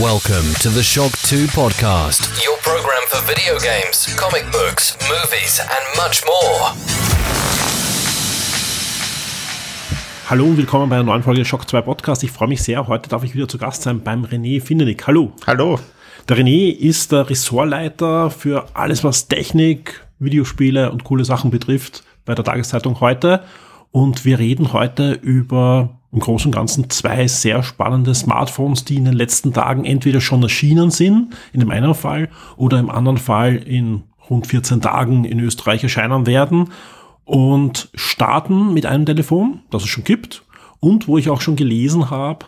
Welcome to the Shock 2 podcast, your program for video games, comic books, movies, and much more. Hallo und willkommen bei einer neuen Folge Shock 2 Podcast. Ich freue mich sehr. Heute darf ich wieder zu Gast sein beim René Findenig. Hallo. Hallo. Der René ist der Ressortleiter für alles, was Technik, Videospiele und coole Sachen betrifft bei der Tageszeitung heute. Und wir reden heute über im Großen und Ganzen zwei sehr spannende Smartphones, die in den letzten Tagen entweder schon erschienen sind, in dem einen Fall, oder im anderen Fall in rund 14 Tagen in Österreich erscheinen werden und starten mit einem Telefon, das es schon gibt und wo ich auch schon gelesen habe,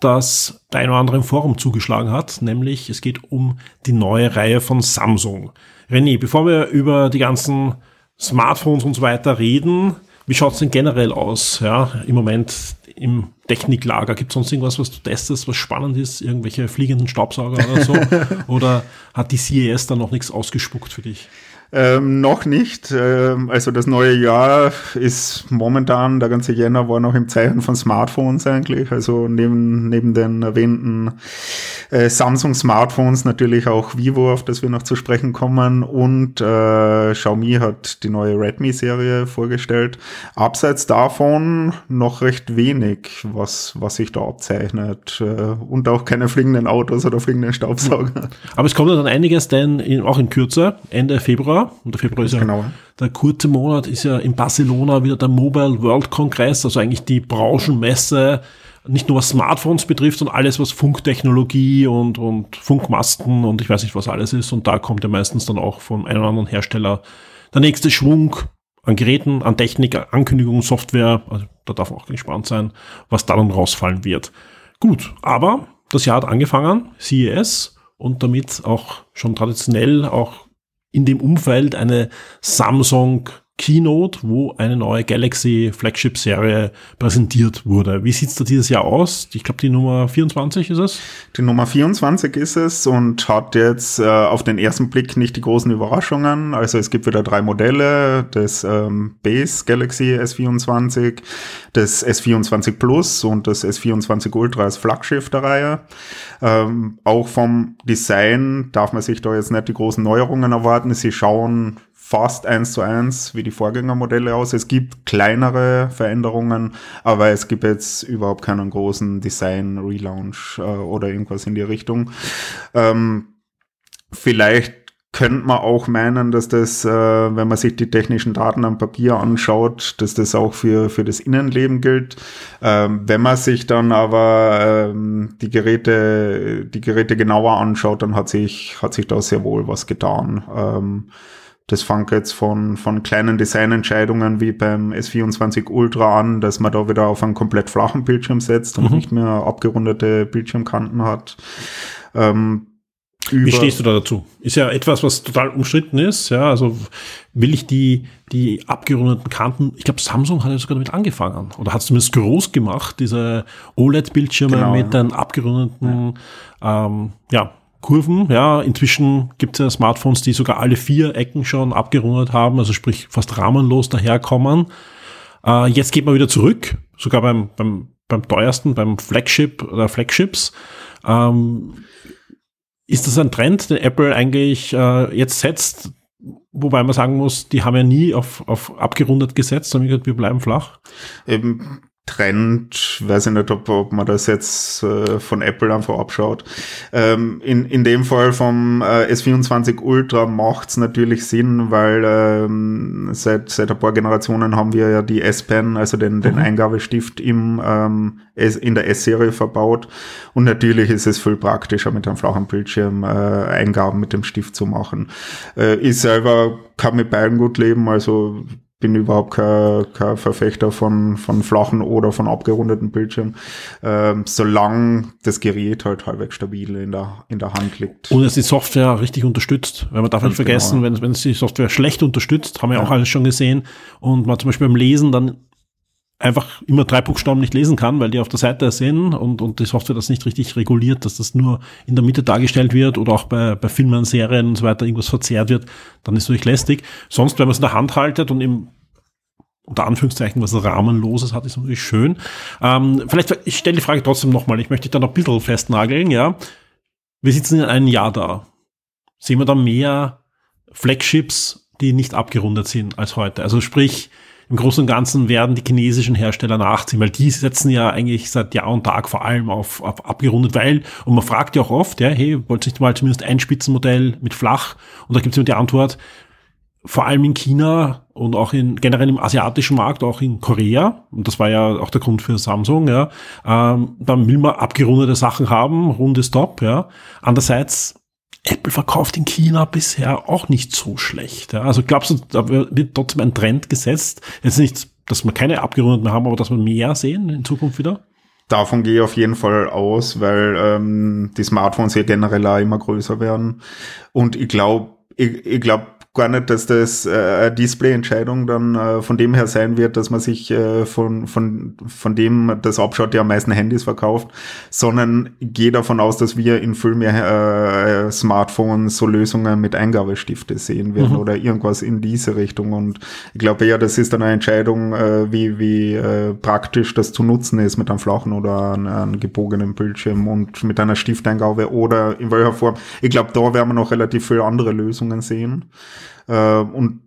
dass der ein oder andere im Forum zugeschlagen hat, nämlich es geht um die neue Reihe von Samsung. René, bevor wir über die ganzen Smartphones und so weiter reden, wie schaut es denn generell aus, ja, im Moment im Techniklager? Gibt es sonst irgendwas, was du testest, was spannend ist? Irgendwelche fliegenden Staubsauger oder so? oder hat die CES da noch nichts ausgespuckt für dich? Ähm, noch nicht. Ähm, also das neue Jahr ist momentan, der ganze Jänner war noch im Zeichen von Smartphones eigentlich. Also neben, neben den erwähnten äh, Samsung Smartphones natürlich auch Vivo, auf das wir noch zu sprechen kommen. Und äh, Xiaomi hat die neue Redmi-Serie vorgestellt. Abseits davon noch recht wenig, was, was sich da abzeichnet. Äh, und auch keine fliegenden Autos oder fliegenden Staubsauger. Aber es kommt dann einiges, denn in, auch in Kürze, Ende Februar, und der Februar ist ja Genau. der kurze Monat, ist ja in Barcelona wieder der Mobile World Congress, also eigentlich die Branchenmesse, nicht nur was Smartphones betrifft, sondern alles, was Funktechnologie und, und Funkmasten und ich weiß nicht, was alles ist. Und da kommt ja meistens dann auch von einem oder anderen Hersteller der nächste Schwung an Geräten, an Technik, Ankündigungen, Software. Also da darf man auch gespannt sein, was da dann rausfallen wird. Gut, aber das Jahr hat angefangen, CES, und damit auch schon traditionell auch in dem Umfeld eine Samsung Keynote, wo eine neue Galaxy Flagship Serie präsentiert wurde. Wie sieht's da dieses Jahr aus? Ich glaube, die Nummer 24 ist es. Die Nummer 24 ist es und hat jetzt äh, auf den ersten Blick nicht die großen Überraschungen. Also es gibt wieder drei Modelle, das ähm, Base Galaxy S24, das S24 Plus und das S24 Ultra als Flaggschiff der Reihe. Ähm, auch vom Design darf man sich da jetzt nicht die großen Neuerungen erwarten. Sie schauen fast eins zu eins wie die Vorgängermodelle aus. Es gibt kleinere Veränderungen, aber es gibt jetzt überhaupt keinen großen Design-Relaunch äh, oder irgendwas in die Richtung. Ähm, vielleicht könnte man auch meinen, dass das, äh, wenn man sich die technischen Daten am Papier anschaut, dass das auch für, für das Innenleben gilt. Ähm, wenn man sich dann aber ähm, die Geräte, die Geräte genauer anschaut, dann hat sich, hat sich da sehr wohl was getan. Ähm, das fängt jetzt von, von kleinen Designentscheidungen wie beim S24 Ultra an, dass man da wieder auf einen komplett flachen Bildschirm setzt und Mhm. nicht mehr abgerundete Bildschirmkanten hat. Ähm, Wie stehst du da dazu? Ist ja etwas, was total umstritten ist. Ja, also will ich die, die abgerundeten Kanten, ich glaube, Samsung hat ja sogar damit angefangen oder hat es zumindest groß gemacht, diese OLED-Bildschirme Genau, mit ja. den abgerundeten ähm, ja, Kurven. Ja, inzwischen gibt es ja Smartphones, die sogar alle vier Ecken schon abgerundet haben, also sprich fast rahmenlos daherkommen. Äh, jetzt geht man wieder zurück, sogar beim, beim, beim teuersten, beim Flagship oder Flagships. Ähm, ist das ein Trend, den Apple eigentlich äh, jetzt setzt? Wobei man sagen muss, die haben ja nie auf, auf abgerundet gesetzt, sondern wir bleiben flach. eben Trend, weiß ich nicht, ob, ob man das jetzt äh, von Apple einfach abschaut. Ähm, in, in dem Fall vom äh, S24 Ultra macht's natürlich Sinn, weil ähm, seit, seit ein paar Generationen haben wir ja die S-Pen, also den, den Eingabestift im, ähm, S, in der S-Serie verbaut. Und natürlich ist es viel praktischer, mit einem flachen Bildschirm äh, Eingaben mit dem Stift zu machen. Äh, ich selber kann mit beiden gut leben, also bin überhaupt kein, kein Verfechter von, von flachen oder von abgerundeten Bildschirmen, ähm, solange das Gerät halt halbwegs stabil in der, in der Hand liegt. Und es die Software richtig unterstützt. Weil man darf nicht Ganz vergessen, genau, wenn, wenn es die Software schlecht unterstützt, haben wir Ja. auch alles schon gesehen, und man zum Beispiel beim Lesen dann einfach immer drei Buchstaben nicht lesen kann, weil die auf der Seite sind und, und die Software das nicht richtig reguliert, dass das nur in der Mitte dargestellt wird oder auch bei, bei Filmen, Serien und so weiter irgendwas verzerrt wird, dann ist es natürlich lästig. Sonst, wenn man es in der Hand haltet und im unter Anführungszeichen was Rahmenloses hat, ist natürlich schön. Ähm, vielleicht, ich stelle die Frage trotzdem nochmal, ich möchte dich da noch ein bisschen festnageln, ja. wir sitzen in einem Jahr da. Sehen wir da mehr Flagships, die nicht abgerundet sind als heute? Also sprich, im Großen und Ganzen werden die chinesischen Hersteller nachziehen, weil die setzen ja eigentlich seit Jahr und Tag vor allem auf, auf abgerundet, weil, und man fragt ja auch oft, ja, hey, wollt nicht mal zumindest ein Spitzenmodell mit flach? Und da gibt es immer die Antwort, vor allem in China und auch in generell im asiatischen Markt, auch in Korea, und das war ja auch der Grund für Samsung, ja, ähm, dann will man abgerundete Sachen haben, rundes Top, ja. Andererseits, Apple verkauft in China bisher auch nicht so schlecht. Ja. Also glaubst du, da wird trotzdem ein Trend gesetzt? Jetzt nicht, dass wir keine abgerundeten mehr haben, aber dass wir mehr sehen in Zukunft wieder? Davon gehe ich auf jeden Fall aus, weil ähm, die Smartphones hier generell auch immer größer werden. Und ich glaube, ich, ich glaube, gar nicht, dass das äh, Display-Entscheidung dann äh, von dem her sein wird, dass man sich äh, von, von, von dem das abschaut, der am meisten Handys verkauft, sondern gehe davon aus, dass wir in viel mehr äh, Smartphones so Lösungen mit Eingabestifte sehen werden mhm. oder irgendwas in diese Richtung. Und ich glaube ja, das ist dann eine Entscheidung, äh, wie, wie äh, praktisch das zu nutzen ist mit einem flachen oder einem, einem gebogenen Bildschirm und mit einer Stifteingabe oder in welcher Form. Ich glaube, da werden wir noch relativ viele andere Lösungen sehen. Äh, und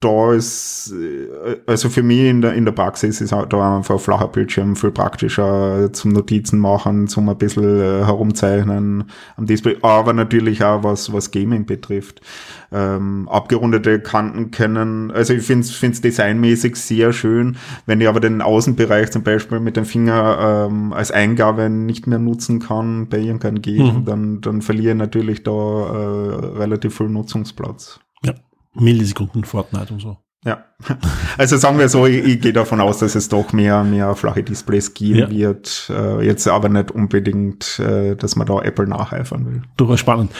da ist, äh, also für mich in der, in der Praxis ist da einfach ein flacher Bildschirm viel praktischer zum Notizen machen, zum ein bisschen äh, herumzeichnen am Display, aber natürlich auch was, was Gaming betrifft. Ähm, abgerundete Kanten können, also ich finde es designmäßig sehr schön, wenn ich aber den Außenbereich zum Beispiel mit dem Finger ähm, als Eingabe nicht mehr nutzen kann bei irgendeinem Game, mhm. dann, dann verliere ich natürlich da äh, relativ viel Nutzungsplatz. Ja. Millisekunden Fortnite und so. Ja, also sagen wir so, ich, ich gehe davon aus, dass es doch mehr, mehr flache Displays geben ja. wird. Äh, jetzt aber nicht unbedingt, äh, dass man da Apple nacheifern will. Durchaus spannend.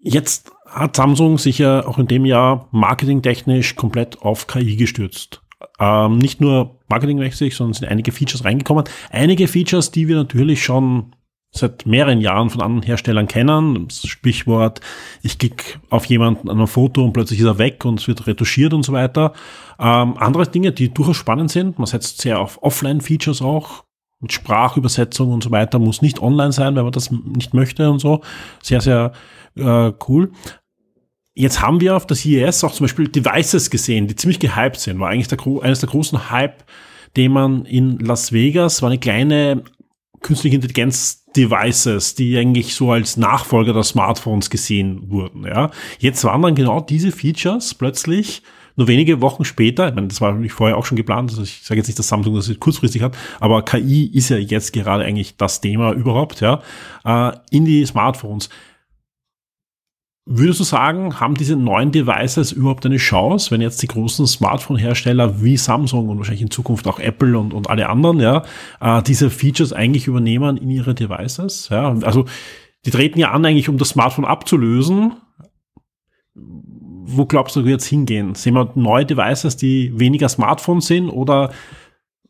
Jetzt hat Samsung sich ja auch in dem Jahr marketingtechnisch komplett auf KI gestürzt. Ähm, nicht nur marketingmäßig, sondern sind einige Features reingekommen. Einige Features, die wir natürlich schon seit mehreren Jahren von anderen Herstellern kennen. Das Sprichwort, ich klicke auf jemanden an einem Foto und plötzlich ist er weg und es wird retuschiert und so weiter. Ähm, andere Dinge, die durchaus spannend sind. Man setzt sehr auf Offline-Features auch. Mit Sprachübersetzung und so weiter muss nicht online sein, wenn man das nicht möchte und so. Sehr, sehr äh, cool. Jetzt haben wir auf der CES auch zum Beispiel Devices gesehen, die ziemlich gehypt sind. War eigentlich der, eines der großen Hype, den man in Las Vegas, war eine kleine künstliche Intelligenz Devices, die eigentlich so als Nachfolger der Smartphones gesehen wurden. Ja. Jetzt waren dann genau diese Features plötzlich nur wenige Wochen später, ich meine, das war natürlich vorher auch schon geplant, also ich sage jetzt nicht, dass Samsung das kurzfristig hat, aber KI ist ja jetzt gerade eigentlich das Thema überhaupt, ja, äh, in die Smartphones. Würdest du sagen, haben diese neuen Devices überhaupt eine Chance, wenn jetzt die großen Smartphone-Hersteller wie Samsung und wahrscheinlich in Zukunft auch Apple und, und alle anderen, ja, äh, diese Features eigentlich übernehmen in ihre Devices? Ja, also die treten ja an, eigentlich um das Smartphone abzulösen. Wo glaubst du, jetzt hingehen? Sehen wir neue Devices, die weniger Smartphones sind oder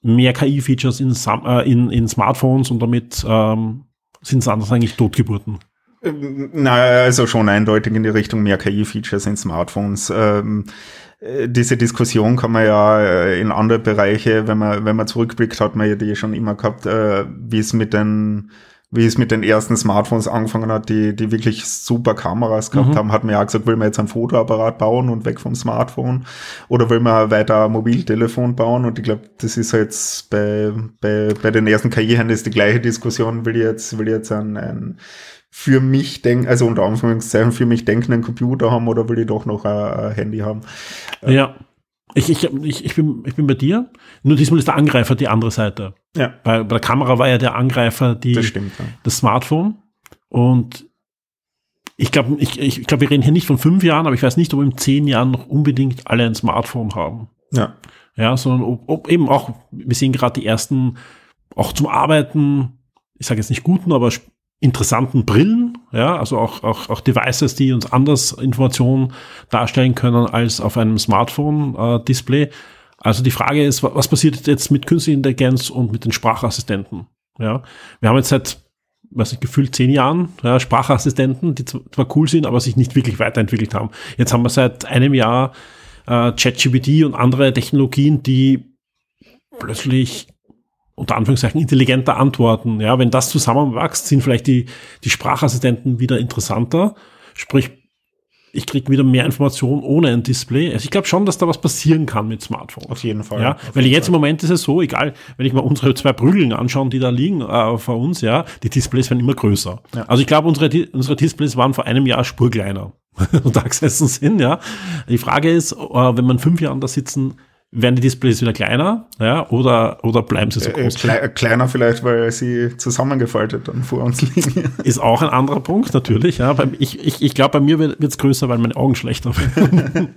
mehr KI-Features in, äh, in, in Smartphones und damit ähm, sind es anders eigentlich Totgeburten? Na, also schon eindeutig in die Richtung mehr KI-Features in Smartphones. Ähm, äh, diese Diskussion kann man ja äh, in andere Bereiche, wenn man, wenn man zurückblickt, hat man ja die schon immer gehabt, äh, wie es mit den wie es mit den ersten Smartphones angefangen hat, die, die wirklich super Kameras gehabt mhm. haben, hat man ja gesagt, will man jetzt ein Fotoapparat bauen und weg vom Smartphone oder will man weiter ein Mobiltelefon bauen und ich glaube, das ist jetzt bei, bei, bei den ersten KI-Handys die gleiche Diskussion, will ich jetzt, will ich jetzt ein, ein für mich denken, also unter Anführungszeichen für mich denkenden Computer haben oder will ich doch noch ein, Handy haben? Ja. Ich, ich, ich, ich, bin, ich bin bei dir. Nur diesmal ist der Angreifer die andere Seite. Ja. Bei, bei der Kamera war ja der Angreifer die, das, stimmt, ja. das Smartphone. Und ich glaube, ich, ich glaube, wir reden hier nicht von fünf Jahren, aber ich weiß nicht, ob in zehn Jahren noch unbedingt alle ein Smartphone haben. Ja. Ja, sondern ob, ob eben auch, wir sehen gerade die ersten, auch zum Arbeiten, ich sage jetzt nicht guten, aber interessanten Brillen, ja, also auch, auch, auch Devices, die uns anders Informationen darstellen können als auf einem Smartphone-Display. Äh, also die Frage ist, was passiert jetzt mit künstlicher Intelligenz und mit den Sprachassistenten? Ja, wir haben jetzt seit, was ich gefühlt zehn Jahren ja, Sprachassistenten, die zwar cool sind, aber sich nicht wirklich weiterentwickelt haben. Jetzt haben wir seit einem Jahr äh, ChatGPT und andere Technologien, die plötzlich unter Anführungszeichen intelligenter antworten. Ja, wenn das zusammenwächst, sind vielleicht die, die Sprachassistenten wieder interessanter. Sprich, ich kriege wieder mehr Informationen ohne ein Display. Also ich glaube schon, dass da was passieren kann mit Smartphones. Auf jeden Fall. Ja, weil jetzt Fall. im Moment ist es so, egal, wenn ich mal unsere zwei Prügeln anschaue, die da liegen äh, vor uns, ja, die Displays werden immer größer. Ja. Also ich glaube, unsere, unsere Displays waren vor einem Jahr spurkleiner und da gesessen sind, ja. Die Frage ist, äh, wenn man fünf Jahren da sitzen, werden die Displays wieder kleiner, ja, oder, oder bleiben sie so äh, groß? Äh, kleiner vielleicht, weil sie zusammengefaltet dann vor uns liegen. Ist auch ein anderer Punkt, natürlich, ja. Ich, ich, ich glaube, bei mir wird es größer, weil meine Augen schlechter werden.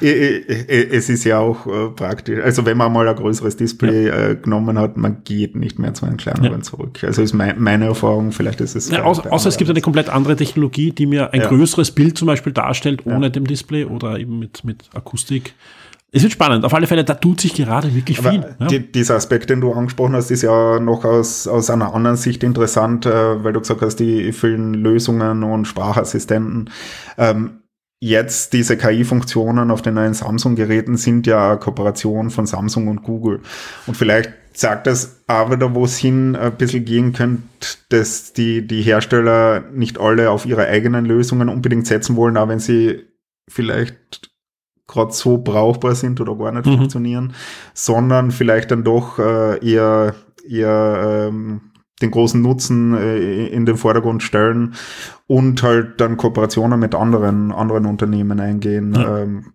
es ist ja auch äh, praktisch. Also wenn man mal ein größeres Display ja. äh, genommen hat, man geht nicht mehr zu einem kleineren ja. zurück. Also ist mein, meine Erfahrung, vielleicht ist es. Ja, außer, außer es gibt eine komplett andere Technologie, die mir ein größeres Bild zum Beispiel darstellt, ohne dem Display oder eben mit, mit Akustik. Es wird spannend. Auf alle Fälle, da tut sich gerade wirklich Aber viel. Ja. Die, dieser Aspekt, den du angesprochen hast, ist ja noch aus, aus einer anderen Sicht interessant, äh, weil du gesagt hast, die vielen Lösungen und Sprachassistenten. Ähm, jetzt diese KI-Funktionen auf den neuen Samsung-Geräten sind ja eine Kooperation von Samsung und Google. Und vielleicht sagt das aber da, wo es hin ein bisschen gehen könnte, dass die, die Hersteller nicht alle auf ihre eigenen Lösungen unbedingt setzen wollen, auch wenn sie vielleicht gerade so brauchbar sind oder gar nicht mhm. funktionieren, sondern vielleicht dann doch äh, eher, eher ähm, den großen Nutzen äh, in den Vordergrund stellen und halt dann Kooperationen mit anderen, anderen Unternehmen eingehen. Ja. Ähm,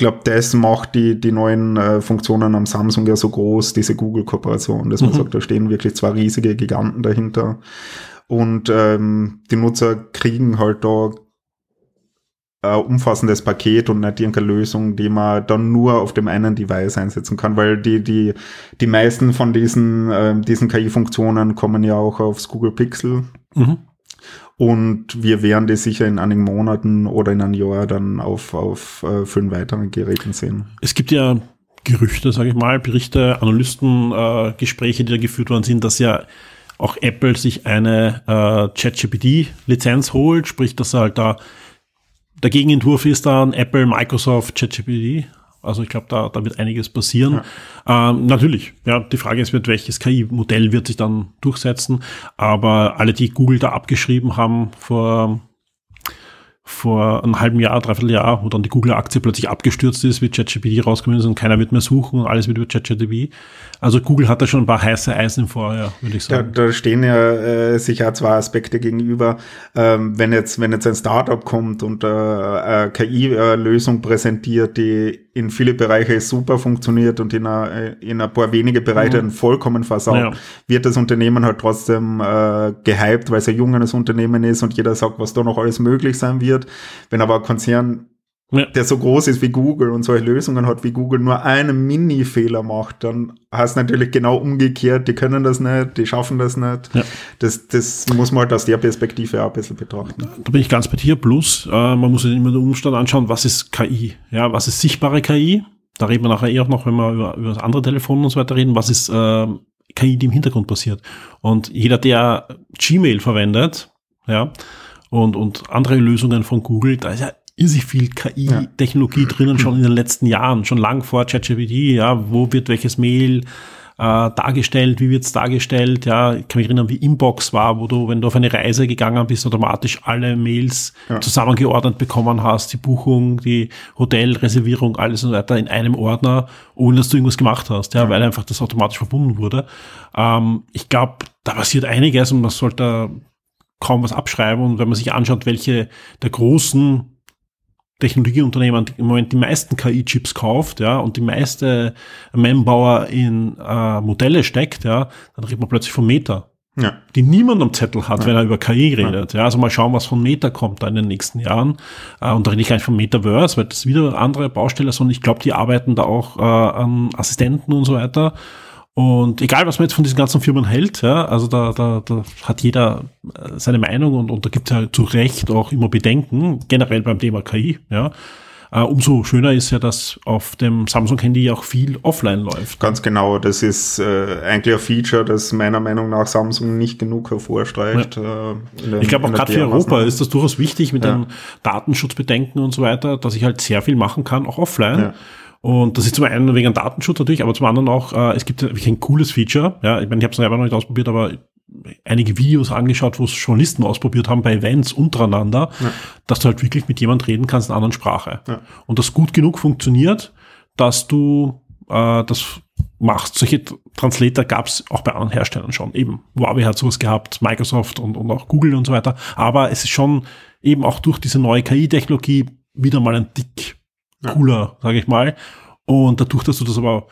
glaube, das macht die, die neuen äh, Funktionen am Samsung ja so groß, diese Google-Kooperation, dass man mhm. sagt, da stehen wirklich zwei riesige Giganten dahinter. Und ähm, die Nutzer kriegen halt da äh, umfassendes Paket und nicht irgendeine Lösung, die man dann nur auf dem einen Device einsetzen kann, weil die, die, die meisten von diesen, äh, diesen KI-Funktionen kommen ja auch aufs Google Pixel. Mhm. Und wir werden die sicher in einigen Monaten oder in einem Jahr dann auf, auf äh, fünf weiteren Geräten sehen. Es gibt ja Gerüchte, sage ich mal, Berichte, Analysten, äh, Gespräche, die da geführt worden sind, dass ja auch Apple sich eine äh, ChatGPT-Lizenz holt, sprich, dass er halt da der Gegenentwurf ist dann Apple, Microsoft, ChatGPT. Also ich glaube, da, da wird einiges passieren. Ja. Ähm, natürlich, ja, die Frage ist, welches KI-Modell wird sich dann durchsetzen. Aber alle, die Google da abgeschrieben haben vor vor einem halben Jahr, dreiviertel Jahr, wo dann die Google-Aktie plötzlich abgestürzt ist, wie ChatGPT rausgekommen ist und keiner wird mehr suchen und alles wird über ChatGPT. Also Google hat da schon ein paar heiße Eisen vorher, würde ich sagen. Da, da stehen ja äh, sicher zwei Aspekte gegenüber. Ähm, wenn jetzt, wenn jetzt ein Startup kommt und äh, eine KI-Lösung präsentiert, die in viele Bereiche super funktioniert und in, eine, in ein paar wenige Bereiche mhm. vollkommen versaut, ja. wird das Unternehmen halt trotzdem äh, gehypt, weil es ein junges Unternehmen ist und jeder sagt, was da noch alles möglich sein wird. Wenn aber ein Konzern ja. der so groß ist wie Google und solche Lösungen hat wie Google, nur einen Mini-Fehler macht, dann heißt natürlich genau umgekehrt, die können das nicht, die schaffen das nicht. Ja. Das, das muss man halt aus der Perspektive auch ein bisschen betrachten. Da bin ich ganz bei dir. Plus, äh, man muss sich immer den Umstand anschauen, was ist KI? Ja, was ist sichtbare KI? Da reden wir nachher eher noch, wenn wir über, über das andere Telefon und so weiter reden. Was ist äh, KI, die im Hintergrund passiert? Und jeder, der Gmail verwendet, ja, und, und andere Lösungen von Google, da ist ja irrsinnig viel KI-Technologie ja. drinnen schon in den letzten Jahren, schon lang vor ChatGPT, ja, wo wird welches Mail äh, dargestellt, wie wird es dargestellt, ja, ich kann mich erinnern, wie Inbox war, wo du, wenn du auf eine Reise gegangen bist, automatisch alle Mails ja. zusammengeordnet bekommen hast, die Buchung, die Hotelreservierung, alles und so weiter in einem Ordner, ohne dass du irgendwas gemacht hast, ja, ja. weil einfach das automatisch verbunden wurde. Ähm, ich glaube, da passiert einiges und man sollte kaum was abschreiben und wenn man sich anschaut, welche der großen Technologieunternehmen im Moment die meisten KI-Chips kauft, ja, und die meiste Manpower in äh, Modelle steckt, ja, dann redet man plötzlich von Meta. Ja. Die niemand am Zettel hat, ja. wenn er über KI redet. Ja. ja. also mal schauen, was von Meta kommt da in den nächsten Jahren. Äh, und da rede ich gar nicht von Metaverse, weil das ist wieder andere Baustelle, sondern ich glaube, die arbeiten da auch äh, an Assistenten und so weiter. Und egal, was man jetzt von diesen ganzen Firmen hält, ja, also da, da, da hat jeder äh, seine Meinung und, und da gibt es ja zu Recht auch immer Bedenken, generell beim Thema KI, ja. Uh, umso schöner ist ja, dass auf dem Samsung-Handy auch viel offline läuft. Ganz genau, das ist äh, eigentlich ein Feature, das meiner Meinung nach Samsung nicht genug hervorstreicht. Ja. Äh, den, ich glaube auch gerade für Europa ist das durchaus wichtig mit ja. den Datenschutzbedenken und so weiter, dass ich halt sehr viel machen kann, auch offline. Ja. Und das ist zum einen wegen Datenschutz natürlich, aber zum anderen auch, äh, es gibt wirklich ein cooles Feature. Ja, ich meine, ich habe es selber noch nicht ausprobiert, aber einige Videos angeschaut, wo es Journalisten ausprobiert haben bei Events untereinander, ja. dass du halt wirklich mit jemand reden kannst in einer anderen Sprache. Ja. Und das gut genug funktioniert, dass du äh, das machst. Solche Translator gab es auch bei anderen Herstellern schon. Eben Huawei hat sowas gehabt, Microsoft und, und auch Google und so weiter. Aber es ist schon eben auch durch diese neue KI-Technologie wieder mal ein Dick cooler, ja. sage ich mal. Und dadurch, dass du das aber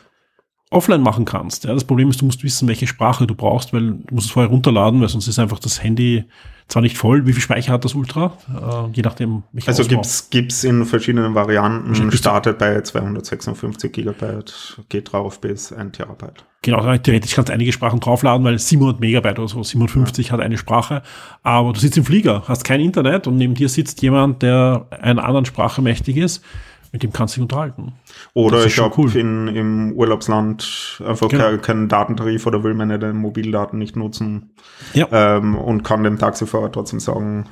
offline machen kannst. Ja, das Problem ist, du musst wissen, welche Sprache du brauchst, weil du musst es vorher runterladen, weil sonst ist einfach das Handy zwar nicht voll. Wie viel Speicher hat das Ultra? Äh, je nachdem. Also gibt's gibt's in verschiedenen Varianten. Startet bei 256 Gigabyte, geht drauf bis 1 Terabyte. Genau, theoretisch kannst du einige Sprachen draufladen, weil 700 Megabyte oder so, 750 ja. hat eine Sprache. Aber du sitzt im Flieger, hast kein Internet und neben dir sitzt jemand, der einer anderen Sprache mächtig ist mit dem kannst du dich unterhalten. Oder ich habe cool. im Urlaubsland einfach genau. keinen kein Datentarif oder will meine Mobildaten nicht nutzen ja. ähm, und kann dem Taxifahrer trotzdem sagen,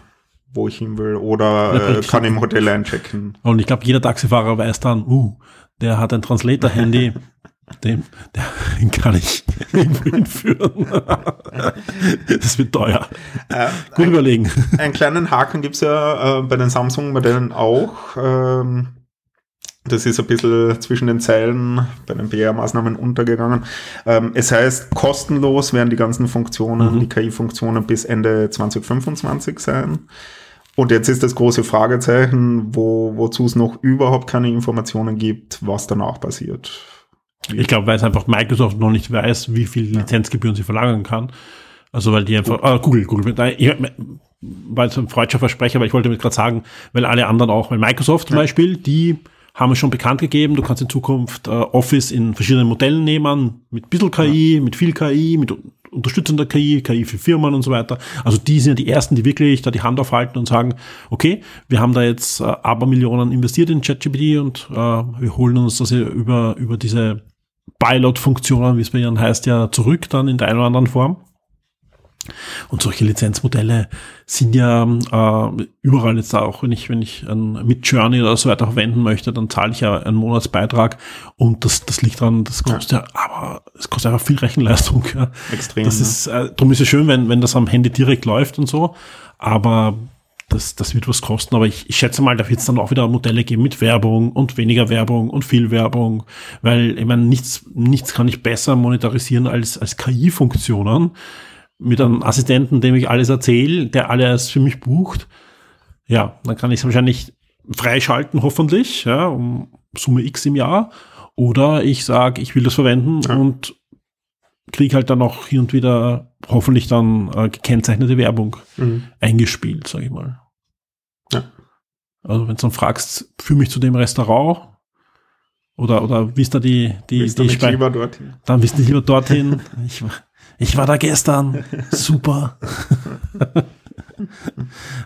wo ich hin will oder äh, kann im Hotel einchecken. Und ich glaube, jeder Taxifahrer weiß dann, uh, der hat ein Translator-Handy, den, den kann ich hinführen. das wird teuer. Äh, Gut ein, überlegen. Einen kleinen Haken gibt's ja äh, bei den Samsung-Modellen auch. Ähm, das ist ein bisschen zwischen den Zeilen bei den PR-Maßnahmen untergegangen. Ähm, es heißt, kostenlos werden die ganzen Funktionen, mhm. die KI-Funktionen bis Ende 2025 sein. Und jetzt ist das große Fragezeichen, wo, wozu es noch überhaupt keine Informationen gibt, was danach passiert. Ich glaube, weil es einfach Microsoft noch nicht weiß, wie viel Lizenzgebühren sie verlagern kann. Also weil die einfach, ah, Google, Google, weil es ein freudscher Versprecher, aber ich wollte damit gerade sagen, weil alle anderen auch, weil Microsoft zum ja. Beispiel, die haben wir schon bekannt gegeben. Du kannst in Zukunft äh, Office in verschiedenen Modellen nehmen, mit bisschen KI, ja. mit viel KI, mit unterstützender KI, KI für Firmen und so weiter. Also die sind ja die ersten, die wirklich da die Hand aufhalten und sagen, okay, wir haben da jetzt äh, Abermillionen investiert in ChatGPT und äh, wir holen uns das über, über diese Pilot-Funktionen, wie es bei ihnen heißt, ja zurück dann in der einen oder anderen Form. Und solche Lizenzmodelle sind ja äh, überall jetzt auch, wenn ich, wenn ich ein mit Journey oder so weiter verwenden möchte, dann zahle ich ja einen Monatsbeitrag und das, das liegt daran, das kostet ja, aber es kostet einfach viel Rechenleistung. Ja. Extrem. Das ist, äh, darum ist es schön, wenn, wenn das am Handy direkt läuft und so, aber das, das wird was kosten, aber ich, ich schätze mal, da wird es dann auch wieder Modelle geben mit Werbung und weniger Werbung und viel Werbung, weil ich meine, nichts, nichts kann ich besser monetarisieren als, als KI-Funktionen mit einem Assistenten, dem ich alles erzähle, der alles für mich bucht, ja, dann kann ich es wahrscheinlich freischalten, hoffentlich, ja, um Summe X im Jahr. Oder ich sage, ich will das verwenden ja. und kriege halt dann auch hin und wieder hoffentlich dann äh, gekennzeichnete Werbung mhm. eingespielt, sage ich mal. Ja. Also wenn du dann fragst, führ mich zu dem Restaurant oder oder wie ist da die die, die dorthin? Dann bist du lieber dorthin. ich, ich war da gestern, super.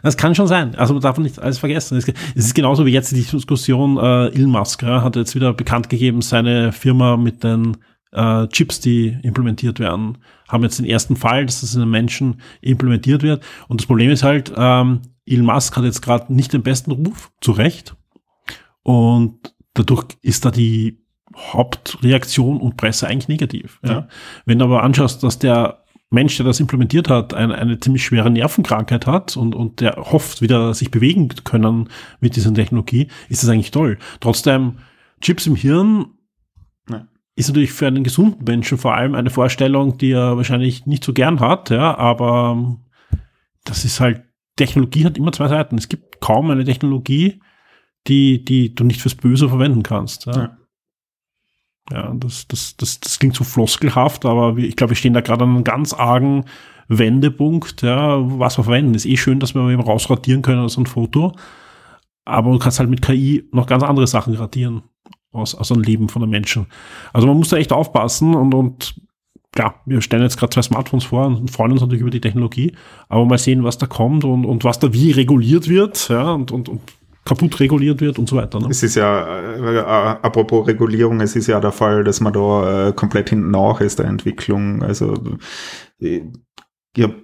Das kann schon sein. Also man darf nicht alles vergessen. Es ist genauso wie jetzt die Diskussion, äh, Elon Musk hat jetzt wieder bekannt gegeben, seine Firma mit den äh, Chips, die implementiert werden, haben jetzt den ersten Fall, dass das in den Menschen implementiert wird. Und das Problem ist halt, ähm, Elon Musk hat jetzt gerade nicht den besten Ruf, zu Recht. Und dadurch ist da die Hauptreaktion und Presse eigentlich negativ. Ja. ja. Wenn du aber anschaust, dass der Mensch, der das implementiert hat, eine, eine ziemlich schwere Nervenkrankheit hat und, und der hofft, wieder sich bewegen können mit dieser Technologie, ist das eigentlich toll. Trotzdem, Chips im Hirn ja. ist natürlich für einen gesunden Menschen vor allem eine Vorstellung, die er wahrscheinlich nicht so gern hat, ja, aber das ist halt, Technologie hat immer zwei Seiten. Es gibt kaum eine Technologie, die, die du nicht fürs Böse verwenden kannst. Ja. ja. Ja, das, das, das, das klingt so floskelhaft, aber ich glaube, wir stehen da gerade an einem ganz argen Wendepunkt, ja, was wir verwenden. Ist eh schön, dass wir eben rausradieren können aus einem Foto, aber du kannst halt mit KI noch ganz andere Sachen radieren aus, aus einem Leben von einem Menschen. Also man muss da echt aufpassen und, und klar, wir stellen jetzt gerade zwei Smartphones vor und freuen uns natürlich über die Technologie, aber mal sehen, was da kommt und, und was da wie reguliert wird, ja, und, und, und kaputt reguliert wird und so weiter. Ne? Es ist ja, äh, äh, apropos Regulierung, es ist ja der Fall, dass man da äh, komplett hinten nach ist der Entwicklung. Also äh, ich habe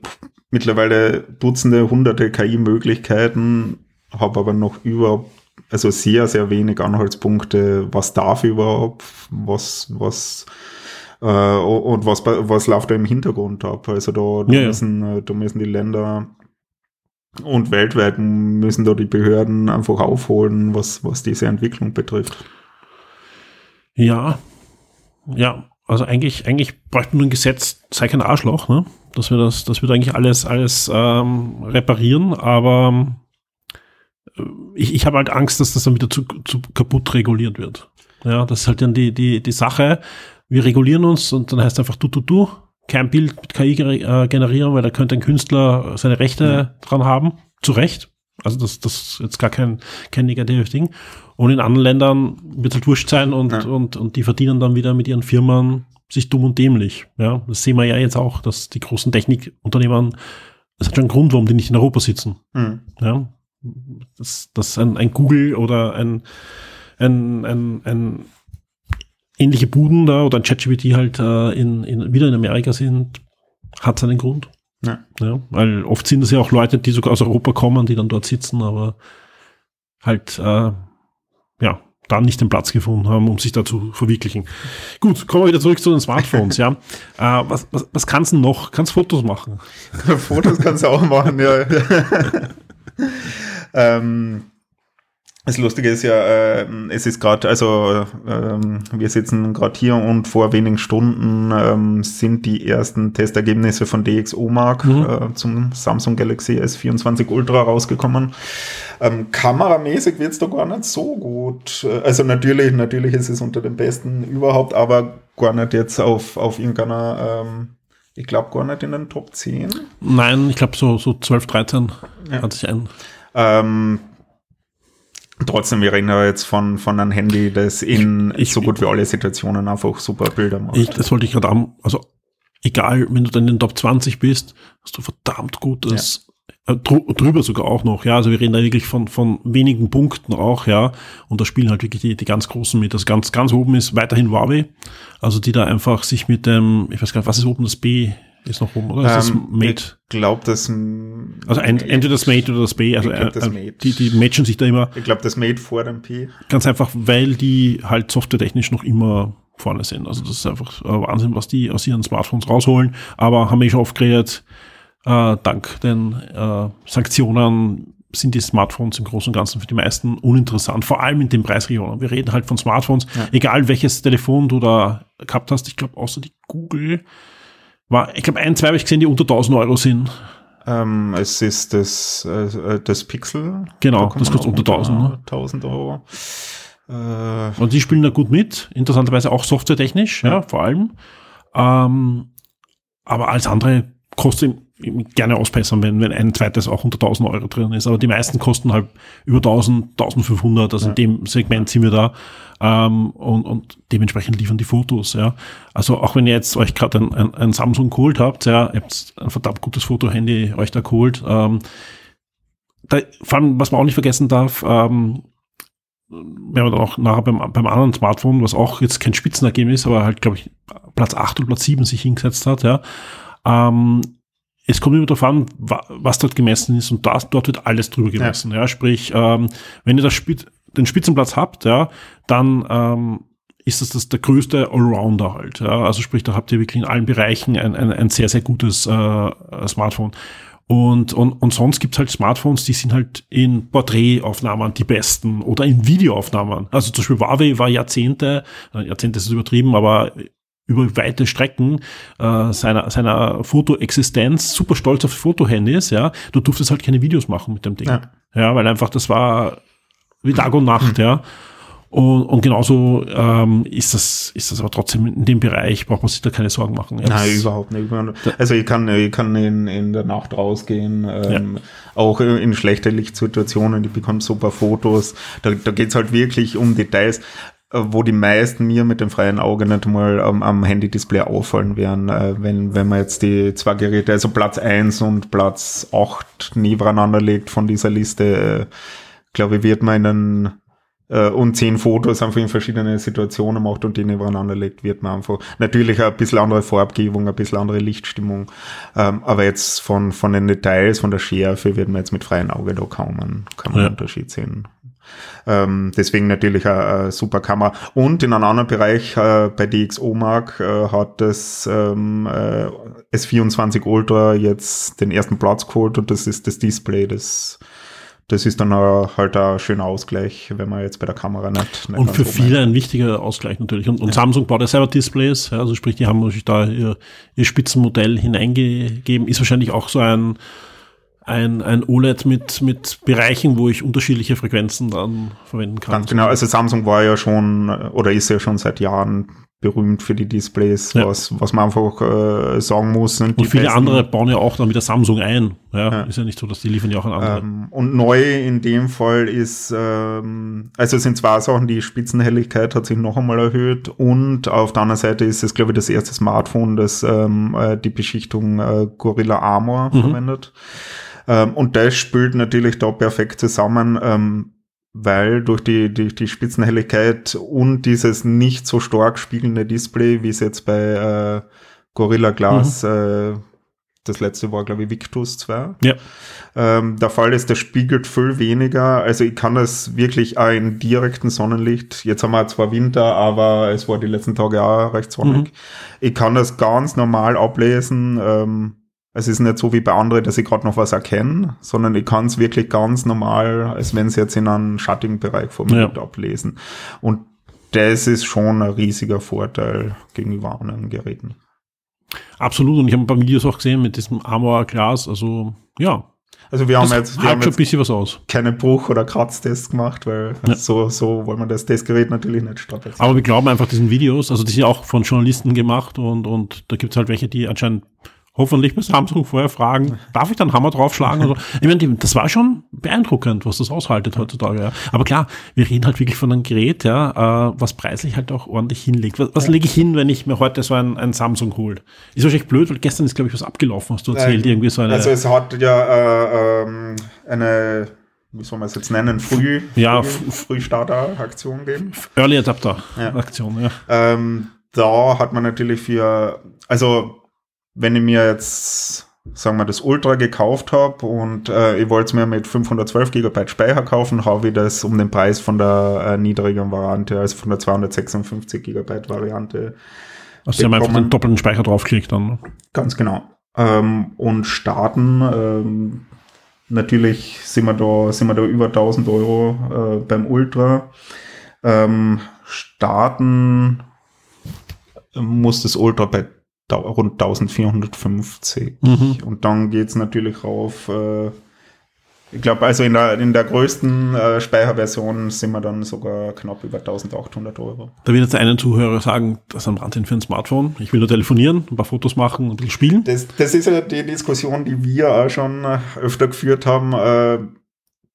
mittlerweile Dutzende, hunderte KI-Möglichkeiten, habe aber noch überhaupt also sehr, sehr wenig Anhaltspunkte, was darf überhaupt, was, was, äh, und was, was läuft da im Hintergrund ab. Also da, da, Ja, ja. müssen, äh, da müssen die Länder und weltweit müssen da die Behörden einfach aufholen, was, was diese Entwicklung betrifft. Ja, ja, also eigentlich, eigentlich bräuchten wir ein Gesetz, sei kein Arschloch, ne? Dass wir das, dass wir da eigentlich alles, alles ähm, reparieren, aber äh, ich, ich habe halt Angst, dass das dann wieder zu, zu kaputt reguliert wird. Ja, das ist halt dann die, die, die Sache. Wir regulieren uns und dann heißt einfach du, du, du, kein Bild mit KI äh, generieren, weil da könnte ein Künstler seine Rechte dran haben. Zu Recht. Also das, das ist jetzt gar kein, kein negatives Ding. Und in anderen Ländern wird halt wurscht sein und, Ja. und, und die verdienen dann wieder mit ihren Firmen sich dumm und dämlich. Ja, das sehen wir ja jetzt auch, dass die großen Technikunternehmen, das hat schon einen Grund, warum die nicht in Europa sitzen. Hm. Ja, dass, dass ein, ein Google oder ein, ein, ein, ein ähnliche Buden da oder ein ChatGPT halt äh, in, in, wieder in Amerika sind, hat seinen Grund. Ja. Ja, weil oft sind es ja auch Leute, die sogar aus Europa kommen, die dann dort sitzen, aber halt, äh, ja, dann nicht den Platz gefunden haben, um sich da zu verwirklichen. Gut, kommen wir wieder zurück zu den Smartphones, ja. Äh, was, was, was kannst du noch? Kannst Fotos machen? Fotos kannst du auch machen, ja. ähm, das Lustige ist ja, äh, es ist gerade, also ähm, wir sitzen gerade hier und vor wenigen Stunden ähm, sind die ersten Testergebnisse von DxOMark Mhm. äh, zum Samsung Galaxy S24 Ultra rausgekommen. Ähm, kameramäßig wird's da gar nicht so gut. Äh, Also natürlich, natürlich ist es unter den besten überhaupt, aber gar nicht jetzt auf, auf irgendeiner, ähm, ich glaube gar nicht in den Top 10. Nein, ich glaube so, so 12, 13 Ja. hat sich ein. Ähm, trotzdem, wir reden ja jetzt von, von einem Handy, das in Ich- so gut wie alle Situationen einfach super Bilder macht. Ich, das wollte ich gerade am, also egal, wenn du dann in den Top 20 bist, hast du verdammt gutes, äh, drü- drüber sogar auch noch, ja, also wir reden da wirklich von, von wenigen Punkten auch, ja, und da spielen halt wirklich die, die ganz Großen mit. Das ganz, ganz oben ist weiterhin Huawei, also die da einfach sich mit dem, ich weiß gar nicht, was ist oben, das B ist noch oben, oder? Ist Ähm, das Mate? Ich glaube, das, Also ent, entweder das Mate oder das B, also glaub, äh, das äh, Mate. die, die matchen sich da immer ich glaube, das Made vor dem P. Ganz einfach, weil die halt softwaretechnisch noch immer vorne sind. Also das ist einfach äh, Wahnsinn, was die aus ihren Smartphones rausholen. Aber haben wir schon oft geredet, äh, dank den äh, Sanktionen sind die Smartphones im Großen und Ganzen für die meisten uninteressant, vor allem in den Preisregionen. Wir reden halt von Smartphones, egal welches Telefon du da gehabt hast. Ich glaube, außer die Google war, ich glaube, ein, zwei habe ich gesehen, die unter 1000 Euro sind. Ähm, es ist das, äh, das Pixel. Genau, Da das kostet unter 1000, ne? 1000 Euro. Äh, Und die spielen da gut mit, interessanterweise auch softwaretechnisch, ja, vor allem. Ähm, aber alles andere kostet gerne ausbessern, wenn, wenn ein zweites auch unter 1000 Euro drin ist. Aber die meisten kosten halt über 1000, 1500, also in dem Segment sind wir da. Ähm, und, und dementsprechend liefern die Fotos, ja. Also auch wenn ihr jetzt euch gerade ein, ein, ein Samsung geholt habt, ja, ihr habt ein verdammt gutes Fotohandy euch da geholt, ähm, da, vor allem, was man auch nicht vergessen darf, ähm, werden wir dann auch nachher beim, beim anderen Smartphone, was auch jetzt kein Spitzenergebnis, aber halt, glaube ich, Platz 8 oder Platz 7 sich hingesetzt hat, ja. Ähm, es kommt immer darauf an, wa was dort gemessen ist und das, dort wird alles drüber gemessen, ja. Sprich, ähm, wenn ihr das Spitz, den Spitzenplatz habt, ja, dann ähm, ist das, das der größte Allrounder halt. Ja. Also sprich, da habt ihr wirklich in allen Bereichen ein, ein, ein sehr, sehr gutes äh, Smartphone. Und, und, und sonst gibt's halt Smartphones, die sind halt in Porträtaufnahmen die besten oder in Videoaufnahmen. Also zum Beispiel Huawei war Jahrzehnte, äh, Jahrzehnte ist es übertrieben, aber über weite Strecken äh, seiner, seiner Fotoexistenz super stolz auf Fotohandys, ja. Du durftest halt keine Videos machen mit dem Ding. Ja. Ja, weil einfach das war wie Tag und Nacht, ja. Und, und genauso ähm, ist das ist das aber trotzdem in dem Bereich, braucht man sich da keine Sorgen machen. Ja, Nein, überhaupt nicht. Also ich kann, ich kann in, in der Nacht rausgehen, ähm, auch in schlechter Lichtsituationen, ich bekomme super Fotos. Da, da geht's halt wirklich um Details, wo die meisten mir mit dem freien Auge nicht mal am, am Handy-Display auffallen werden, äh, wenn, wenn man jetzt die zwei Geräte, also Platz 1 und Platz 8 nebeneinander legt von dieser Liste, äh, glaube ich, wird man in einen äh, und zehn Fotos einfach in verschiedene Situationen macht und die nebeneinander legt, wird man einfach natürlich ein bisschen andere Farbgebung, ein bisschen andere Lichtstimmung. Ähm, aber jetzt von, von den Details, von der Schärfe wird man jetzt mit freiem Auge da kaum einen, kaum einen Ja. Unterschied sehen. Ähm, deswegen natürlich eine, super Kamera. Und in einem anderen Bereich äh, bei DxO Mark äh, hat das ähm, äh, S24 Ultra jetzt den ersten Platz geholt und das ist das Display, das das ist dann halt ein schöner Ausgleich, wenn man jetzt bei der Kamera nicht. nicht und für viele ein wichtiger Ausgleich natürlich. Und, und ja. Samsung baut ja selber Displays, ja, also sprich, die haben natürlich da ihr, ihr Spitzenmodell hineingegeben. Ist wahrscheinlich auch so ein, ein, ein OLED mit, mit Bereichen, wo ich unterschiedliche Frequenzen dann verwenden kann. Ganz genau, also Samsung war ja schon oder ist ja schon seit Jahren berühmt für die Displays, ja. was, was man einfach äh, sagen muss. Und, und viele besten, andere bauen ja auch dann wieder Samsung ein. Ja, ja, Ist ja nicht so, dass die liefern ja auch an andere. Ähm, und neu in dem Fall ist, ähm, also es sind zwei Sachen, die Spitzenhelligkeit hat sich noch einmal erhöht und auf der anderen Seite ist es, glaube ich, das erste Smartphone, das ähm, äh, die Beschichtung äh, Gorilla Armor mhm. verwendet. Ähm, und das spielt natürlich da perfekt zusammen. Ähm, weil durch die, die, die Spitzenhelligkeit und dieses nicht so stark spiegelnde Display, wie es jetzt bei äh, Gorilla Glass, mhm. äh, das letzte war, glaube ich, Victus 2. Ja. Ähm, der Fall ist, der spiegelt viel weniger. Also ich kann das wirklich auch in direkten Sonnenlicht. Jetzt haben wir zwar Winter, aber es war die letzten Tage auch recht sonnig. Mhm. Ich kann das ganz normal ablesen. Ähm, es ist nicht so wie bei anderen, dass ich gerade noch was erkenne, sondern ich kann es wirklich ganz normal, als wenn es jetzt in einem schattigen Bereich vor mir ja. ablesen. Und das ist schon ein riesiger Vorteil gegenüber anderen Geräten. Absolut. Und ich habe ein paar Videos auch gesehen mit diesem Armor Glas. Also ja. Also wir haben jetzt, wir haben jetzt ein bisschen was aus. keine Bruch- oder Kratztests gemacht, weil ja. so, so wollen wir das Testgerät natürlich nicht strapazieren. Aber wir glauben einfach diesen Videos, also die sind ja auch von Journalisten gemacht und, und da gibt es halt welche, die anscheinend hoffentlich bei Samsung vorher fragen, darf ich dann Hammer draufschlagen? Also, ich meine, das war schon beeindruckend, was das aushaltet heutzutage. Ja. Aber klar, wir reden halt wirklich von einem Gerät, ja, äh, was preislich halt auch ordentlich hinlegt. Was, was lege ich hin, wenn ich mir heute so ein, ein Samsung hole? Ist wahrscheinlich blöd, weil gestern ist, glaube ich, was abgelaufen, hast du erzählt, äh, irgendwie so eine. Also es hat ja äh, ähm, eine wie soll man es jetzt nennen, Früh, ja, Früh, Frühstarter-Aktion geben. Early Adapter-Aktion, ja. ja. Ähm, da hat man natürlich für, also wenn ich mir jetzt, sagen wir, das Ultra gekauft habe und äh, ich wollte es mir mit 512 GB Speicher kaufen, habe ich das um den Preis von der äh, niedrigeren Variante, also von der 256 GB Variante. Also Sie haben einfach den doppelten Speicher draufgelegt dann. Ne? Ganz genau. Ähm, und starten, ähm, natürlich sind wir da, sind wir da über 1000 Euro äh, beim Ultra. Ähm, starten muss das Ultra bei rund 1450. Mhm. Und dann geht's natürlich auf, äh, ich glaube, also in der, in der größten äh, Speicherversion sind wir dann sogar knapp über 1800 Euro. Da wird jetzt einen Zuhörer sagen, das ist ein Wahnsinn für ein Smartphone. Ich will nur telefonieren, ein paar Fotos machen und ein bisschen spielen. Das, das ist ja die Diskussion, die wir auch schon äh, öfter geführt haben. Äh,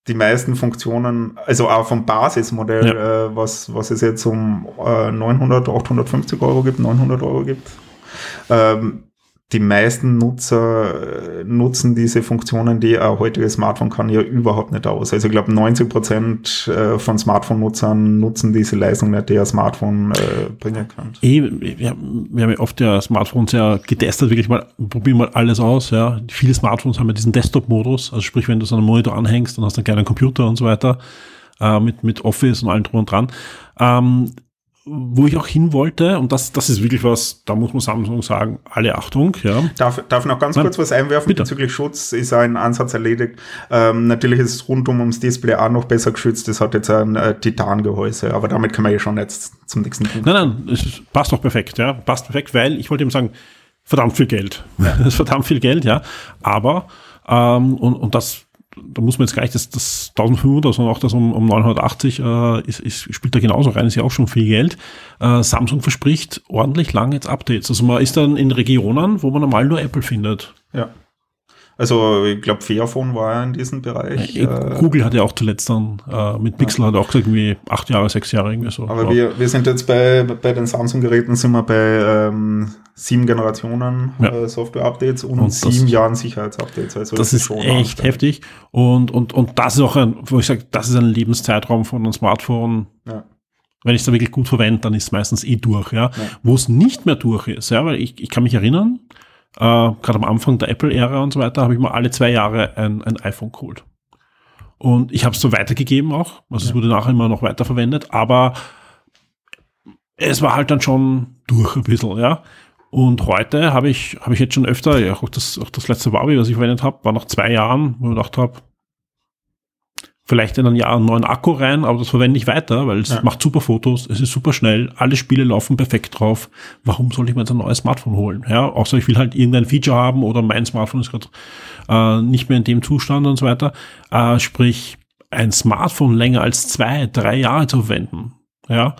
die meisten Funktionen, also auch vom Basismodell, ja. äh, was, was es jetzt um äh, 900, 850 Euro gibt, 900 Euro gibt, ähm, die meisten Nutzer äh, nutzen diese Funktionen, die ein heutiges Smartphone kann, ja überhaupt nicht aus. Also ich glaube, 90 Prozent äh, von Smartphone-Nutzern nutzen diese Leistung nicht, die ein Smartphone äh, bringen kann. Wir, wir haben ja oft ja Smartphones ja getestet, wirklich mal, probieren mal alles aus. Ja. Viele Smartphones haben ja diesen Desktop-Modus, also sprich, wenn du so einen Monitor anhängst, dann hast du einen kleinen Computer und so weiter, äh, mit, mit Office und allem drum und dran. Ähm, wo ich auch hin wollte, und das, das ist wirklich was, da muss man Samsung sagen, alle Achtung, ja. Darf, darf noch ganz Nein, kurz was einwerfen bitte. bezüglich Schutz, ist ein Ansatz erledigt. Ähm, natürlich ist es rundum ums Display auch noch besser geschützt, es hat jetzt ein äh, Titangehäuse, aber damit kann man ja schon jetzt zum nächsten Punkt. Nein, nein, es passt doch perfekt, ja, passt perfekt, weil ich wollte eben sagen, verdammt viel Geld. Ja. Das ist verdammt viel Geld, ja, aber, ähm, und, und das da muss man jetzt gleich das, das 1500, sondern auch das um, um 980 äh, ist, ist, spielt da genauso rein, ist ja auch schon viel Geld. Äh, Samsung verspricht ordentlich lange jetzt Updates. Also man ist dann in Regionen, wo man normal nur Apple findet. Ja. Also ich glaube, Fairphone war ja in diesem Bereich. Ja, äh, Google hat ja auch zuletzt dann äh, mit Pixel ja. hat auch gesagt, irgendwie acht Jahre, sechs Jahre irgendwie so. Aber ja. wir, wir sind jetzt bei, bei den Samsung-Geräten sind wir bei ähm, sieben Generationen äh, Software-Updates und, und sieben Jahren Sicherheitsupdates. Also das, ist echt anstellen. heftig. Und, und, und das ist auch ein, wo ich sage, das ist ein Lebenszeitraum von einem Smartphone. Ja wenn ich es da wirklich gut verwende, dann ist es meistens eh durch, ja. ja. Wo es nicht mehr durch ist, ja, weil ich, ich kann mich erinnern, äh, gerade am Anfang der Apple-Ära und so weiter, habe ich mal alle zwei Jahre ein, ein iPhone geholt. Und ich habe es so weitergegeben auch. Also es wurde nachher immer noch weiterverwendet, aber es war halt dann schon durch ein bisschen, ja. Und heute habe ich, habe ich jetzt schon öfter, ja, auch das, auch das letzte Wabi, was ich verwendet habe, war nach zwei Jahren, wo ich gedacht habe, vielleicht in ein Jahr einen neuen Akku rein, aber das verwende ich weiter, weil es Ja. macht super Fotos, es ist super schnell, alle Spiele laufen perfekt drauf. Warum soll ich mir jetzt ein neues Smartphone holen? Ja, außer ich will halt irgendein Feature haben oder mein Smartphone ist gerade äh, nicht mehr in dem Zustand und so weiter. Äh, sprich, ein Smartphone länger als zwei, drei Jahre zu verwenden. Ja,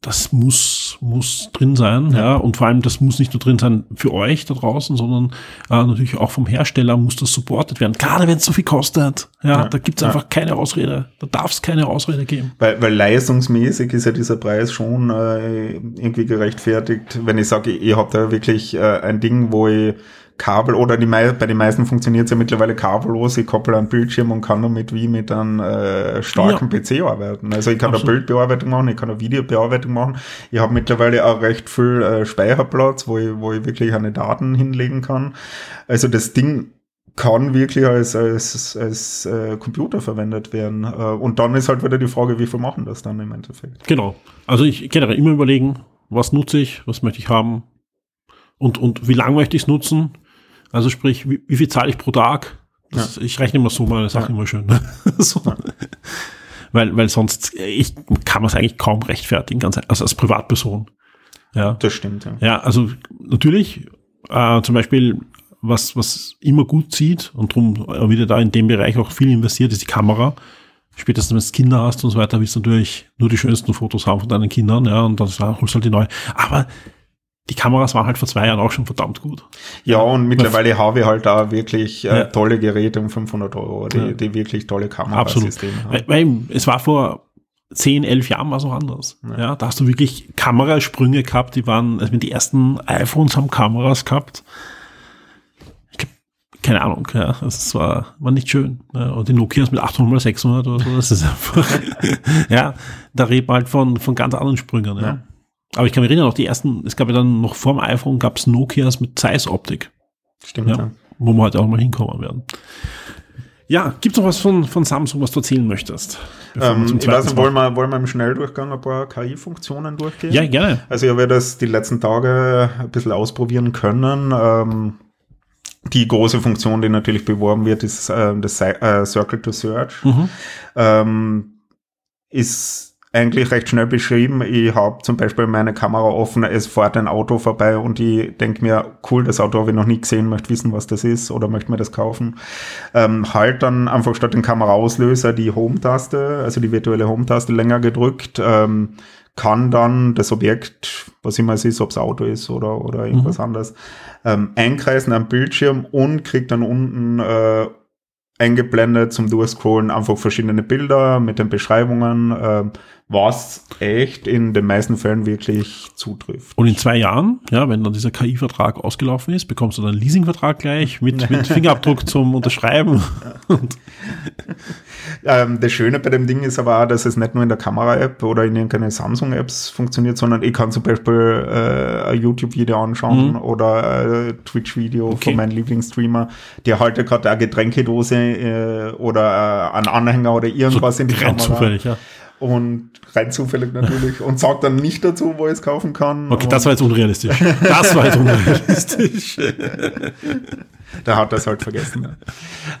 das muss, muss drin sein, ja. und vor allem, das muss nicht nur drin sein für euch da draußen, sondern äh, natürlich auch vom Hersteller muss das supportet werden. Gerade wenn es so viel kostet. Ja, Ja, da gibt's ja. einfach keine Ausrede. Da darf es keine Ausrede geben. Weil, weil leistungsmäßig ist ja dieser Preis schon äh, irgendwie gerechtfertigt. Wenn ich sage, ihr habt da wirklich äh, ein Ding, wo ich Kabel oder die mei bei den meisten funktioniert es ja mittlerweile kabellos. Ich koppel einen Bildschirm und kann damit wie mit einem äh, starken PC arbeiten. Also ich kann da Absolut. Bildbearbeitung machen, ich kann da Videobearbeitung machen. Ich habe mittlerweile auch recht viel äh, Speicherplatz, wo ich, wo ich wirklich eine Daten hinlegen kann. Also das Ding kann wirklich als, als, als äh, Computer verwendet werden. Äh, und dann ist halt wieder die Frage, wie viel machen das dann im Endeffekt? Genau. Also ich generell immer überlegen, was nutze ich, was möchte ich haben und, und wie lange möchte ich es nutzen. Also sprich, wie, wie viel zahle ich pro Tag? Das, Ich rechne immer so meine Sachen immer schön. Ne? so. Weil, weil sonst, ich kann man es eigentlich kaum rechtfertigen, ganz, also als Privatperson. Ja. Das stimmt, ja. Ja, also natürlich, äh, zum Beispiel, was, was immer gut sieht und darum wieder da in dem Bereich auch viel investiert, ist die Kamera. Spätestens wenn du Kinder hast und so weiter, willst du natürlich nur die schönsten Fotos haben von deinen Kindern, ja, und dann ja, holst du halt die neue. Aber die Kameras waren halt vor zwei Jahren auch schon verdammt gut. Ja, und mittlerweile habe ich halt da wirklich äh, Ja. tolle Geräte um 500 Euro, die, Ja. die wirklich tolle Absolut. Kamerasysteme haben. Weil, es war vor 10, 11 Jahren war es noch anders. Ja. da hast du wirklich Kamerasprünge gehabt, die waren, also die ersten iPhones haben Kameras gehabt. Glaub, keine Ahnung, ja, das war, war nicht schön. Ja, und die Nokias mit 800 mal 600 oder so, das ist einfach, ja, da redet man halt von, von ganz anderen Sprüngen, ja. Aber ich kann mich erinnern, auch die ersten, es gab ja dann noch vor dem iPhone gab es Nokias mit Zeiss-Optik. Stimmt, Ja, ja. wo wir heute auch mal hinkommen werden. Ja, gibt es noch was von, von Samsung, was du erzählen möchtest? Ähm, ich weiß nicht, wollen wir, wollen wir im Schnelldurchgang ein paar KI-Funktionen durchgehen? Ja, gerne. Also ich habe das die letzten Tage ein bisschen ausprobieren können. Ähm, die große Funktion, die natürlich beworben wird, ist ähm, das äh, Circle to Search. Mhm. Ähm, ist eigentlich recht schnell beschrieben. Ich habe zum Beispiel meine Kamera offen, es fährt ein Auto vorbei und ich denke mir, cool, das Auto habe ich noch nie gesehen, möchte wissen, was das ist oder möchte mir das kaufen. Ähm, halt dann einfach statt den Kameraauslöser die Home-Taste, also die virtuelle Home-Taste länger gedrückt, ähm, kann dann das Objekt, was immer es ist, ob es Auto ist oder, oder irgendwas anderes, ähm, einkreisen am Bildschirm und kriegt dann unten äh, eingeblendet zum Durchscrollen einfach verschiedene Bilder mit den Beschreibungen, ähm, was echt in den meisten Fällen wirklich zutrifft. Und in zwei Jahren, ja, wenn dann dieser KI-Vertrag ausgelaufen ist, bekommst du dann einen Leasing-Vertrag gleich mit, mit Fingerabdruck zum Unterschreiben. Ähm, das Schöne bei dem Ding ist aber auch, dass es nicht nur in der Kamera-App oder in irgendeinen Samsung-Apps funktioniert, sondern ich kann zum Beispiel äh, ein YouTube-Video anschauen oder äh, Twitch-Video Okay. von meinem Lieblingsstreamer, der halt gerade eine Getränkedose äh, oder äh, einen Anhänger oder irgendwas in die Kamera. zufällig, ja. Und rein zufällig natürlich. Und sagt dann nicht dazu, wo ich es kaufen kann. Okay, das war jetzt unrealistisch. Das war jetzt unrealistisch. Da hat er es halt vergessen.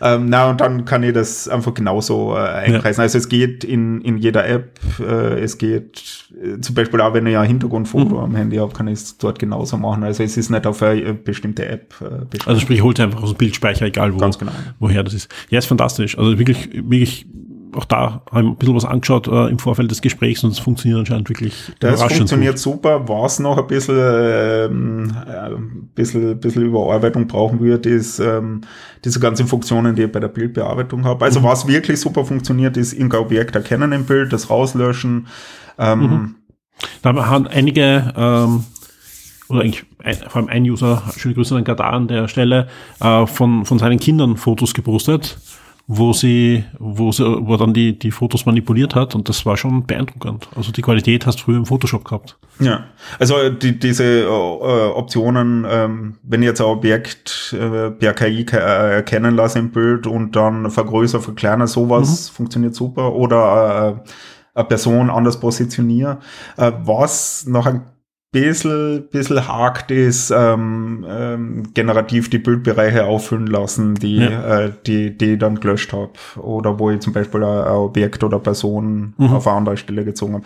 Ja. Ähm, na, und dann kann ich das einfach genauso äh, einkreisen. Also es geht in, in jeder App, äh, es geht äh, zum Beispiel auch, wenn ich ein Hintergrundfoto Mhm. am Handy habe, kann ich es dort genauso machen. Also es ist nicht auf eine äh, bestimmte App äh, beschränkt. Also sprich, holt einfach aus dem Bildspeicher, egal wo, Ganz genau. woher das ist. Ja, ist fantastisch. Also wirklich, wirklich, auch da haben wir ein bisschen was angeschaut äh, im Vorfeld des Gesprächs und es funktioniert anscheinend wirklich Das funktioniert super. Was noch ein bisschen, ähm, äh, ein bisschen, bisschen Überarbeitung brauchen wird, ist ähm, diese ganzen Funktionen, die ich bei der Bildbearbeitung habe. Mhm. Also was wirklich super funktioniert, ist irgendein Objekt erkennen im Bild, das rauslöschen. Ähm, Mhm. Da haben einige, ähm, oder eigentlich ein, vor allem ein User, schöne Grüße an Gadar an der Stelle, äh, von, von seinen Kindern Fotos gepostet. Wo sie, wo sie, wo dann die, die Fotos manipuliert hat und das war schon beeindruckend. Also die Qualität hast du früher im Photoshop gehabt. Ja, also die, diese äh, Optionen, ähm, wenn ich jetzt ein Objekt äh, per KI äh, erkennen lasse im Bild und dann vergrößere, verkleinere, sowas mhm. funktioniert super oder äh, eine Person anders positioniere. Äh, was noch ein bisschen, bisschen hakt ist, ähm, ähm, generativ die Bildbereiche auffüllen lassen, die, ja. äh, die, die ich dann gelöscht habe. Oder wo ich zum Beispiel ein, Objekt oder Person mhm. auf eine andere Stelle gezogen habe.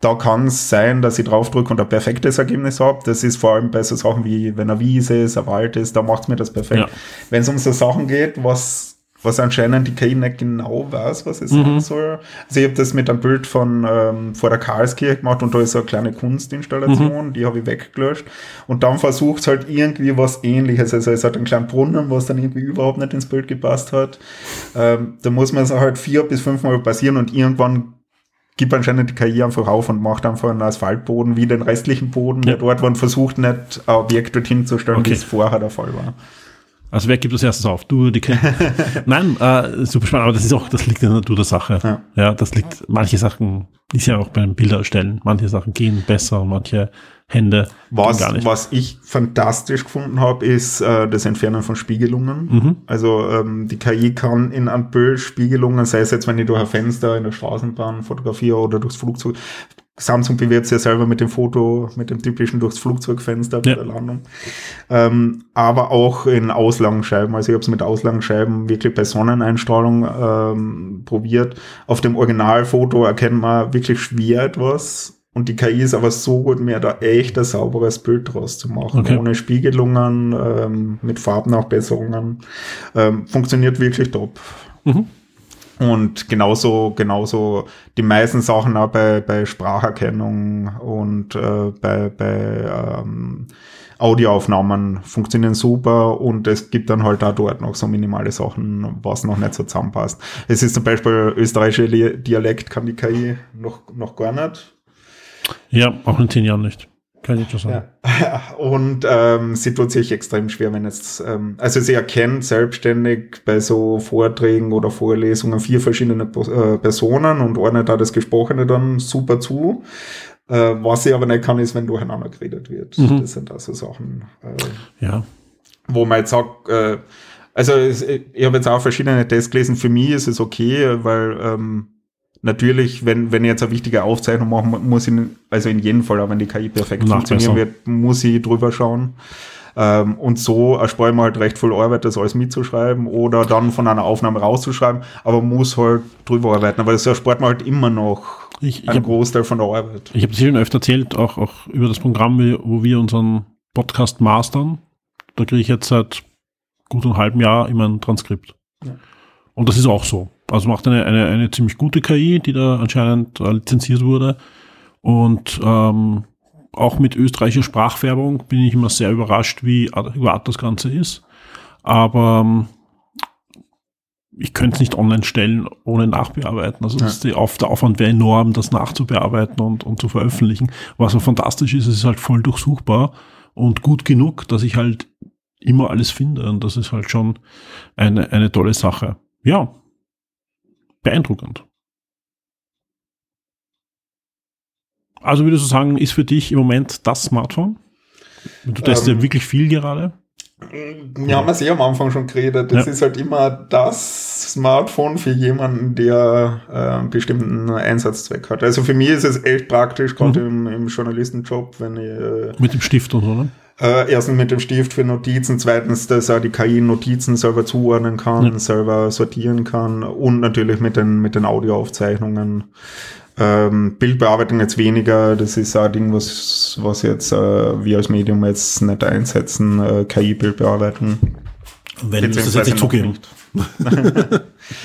Da kann es sein, dass ich draufdrücke und ein perfektes Ergebnis habe. Das ist vor allem bei so Sachen wie, wenn eine Wiese ist, ein Wald ist, da macht es mir das perfekt. Ja. Wenn es um so Sachen geht, was was anscheinend die KI nicht genau weiß, was es mhm. sein soll. Also ich habe das mit einem Bild von ähm, vor der Karlskirche gemacht und da ist so eine kleine Kunstinstallation, mhm. die habe ich weggelöscht und dann versucht es halt irgendwie was ähnliches. Also es hat einen kleinen Brunnen, was dann irgendwie überhaupt nicht ins Bild gepasst hat. Ähm, da muss man es halt vier bis fünfmal passieren und irgendwann gibt anscheinend die KI einfach auf und macht einfach einen Asphaltboden wie den restlichen Boden ja. dort, wo man versucht nicht ein Objekt dorthin zu stellen, okay. wie es vorher der Fall war. Also wer gibt das erstes auf? Du, die Nein, äh, super spannend, aber das ist auch, das liegt in der Natur der Sache. Ja. ja, das liegt, manche Sachen, ist ja auch beim Bilder erstellen, manche Sachen gehen besser manche Hände was, gar nicht. Was ich fantastisch gefunden habe, ist äh, das Entfernen von Spiegelungen. Mhm. Also ähm, die KI kann in einem Bild Spiegelungen, sei es jetzt, wenn ich durch ein Fenster in der Straßenbahn fotografiere oder durchs Flugzeug, Samsung bewirbt sich ja selber mit dem Foto, mit dem typischen durchs Flugzeugfenster bei ja. der Landung. Ähm, aber auch in Auslangscheiben. Also ich habe es mit Auslangscheiben wirklich bei Sonneneinstrahlung ähm, probiert. Auf dem Originalfoto erkennt man wirklich schwer etwas. Und die KI ist aber so gut, mir da echt ein sauberes Bild draus zu machen. Okay. Ohne Spiegelungen, ähm, mit Farbnachbesserungen. Ähm, funktioniert wirklich top. Mhm. Und genauso, genauso die meisten Sachen auch bei, bei Spracherkennung und äh, bei, bei ähm, Audioaufnahmen funktionieren super und es gibt dann halt auch dort noch so minimale Sachen, was noch nicht so zusammenpasst. Es ist zum Beispiel österreichische Dialekt kann die KI noch, noch gar nicht. Ja, auch in zehn Jahren nicht. Kann ich schon sagen. Ja. Und ähm, sie tut sich extrem schwer, wenn jetzt, ähm, also sie erkennt selbstständig bei so Vorträgen oder Vorlesungen vier verschiedene äh, Personen und ordnet da das Gesprochene dann super zu. Äh, was sie aber nicht kann, ist, wenn durcheinander geredet wird. Mhm. Das sind also Sachen, äh, ja. wo man jetzt sagt, äh, also ich habe jetzt auch verschiedene Tests gelesen, für mich ist es okay, weil ähm, Natürlich, wenn, wenn ich jetzt eine wichtige Aufzeichnung mache, muss ich, also in jedem Fall, auch wenn die KI perfekt funktionieren wird, muss ich drüber schauen. Ähm, und so erspare ich mir halt recht viel Arbeit, das alles mitzuschreiben oder dann von einer Aufnahme rauszuschreiben, aber muss halt drüber arbeiten. Aber das erspart mir halt immer noch ich, ich einen hab, Großteil von der Arbeit. Ich habe es Ihnen öfter erzählt, auch, auch über das Programm, wo wir unseren Podcast mastern. Da kriege ich jetzt seit gut einem halben Jahr immer ein Transkript. Ja. Und das ist auch so. Also macht eine, eine, eine ziemlich gute KI, die da anscheinend äh, lizenziert wurde. Und ähm, auch mit österreichischer Sprachfärbung bin ich immer sehr überrascht, wie adäquat das Ganze ist. Aber ähm, ich könnte es nicht online stellen, ohne nachbearbeiten. Also ja. die Auf, der Aufwand wäre enorm, das nachzubearbeiten und, und zu veröffentlichen. Was so fantastisch ist, es ist halt voll durchsuchbar und gut genug, dass ich halt immer alles finde. Und das ist halt schon eine, eine tolle Sache. Ja, beeindruckend. Also würdest du sagen, ist für dich im Moment das Smartphone? Du testest ähm, ja wirklich viel gerade. Wir haben es eh am Anfang schon geredet. Das ja. ist halt immer das Smartphone für jemanden, der äh, einen bestimmten Einsatzzweck hat. Also für mich ist es echt praktisch, gerade mhm. im, im, Journalistenjob, wenn ich. Äh, Mit dem Stift und so, ne? Äh, erstens mit dem Stift für Notizen, zweitens, dass er die KI Notizen selber zuordnen kann, ja. selber sortieren kann und natürlich mit den, mit den Audioaufzeichnungen. Ähm, Bildbearbeitung jetzt weniger, das ist ein Ding, was, was jetzt äh, wir als Medium jetzt nicht einsetzen, äh, KI-Bildbearbeitung. Wenn das jetzt nicht zugeben.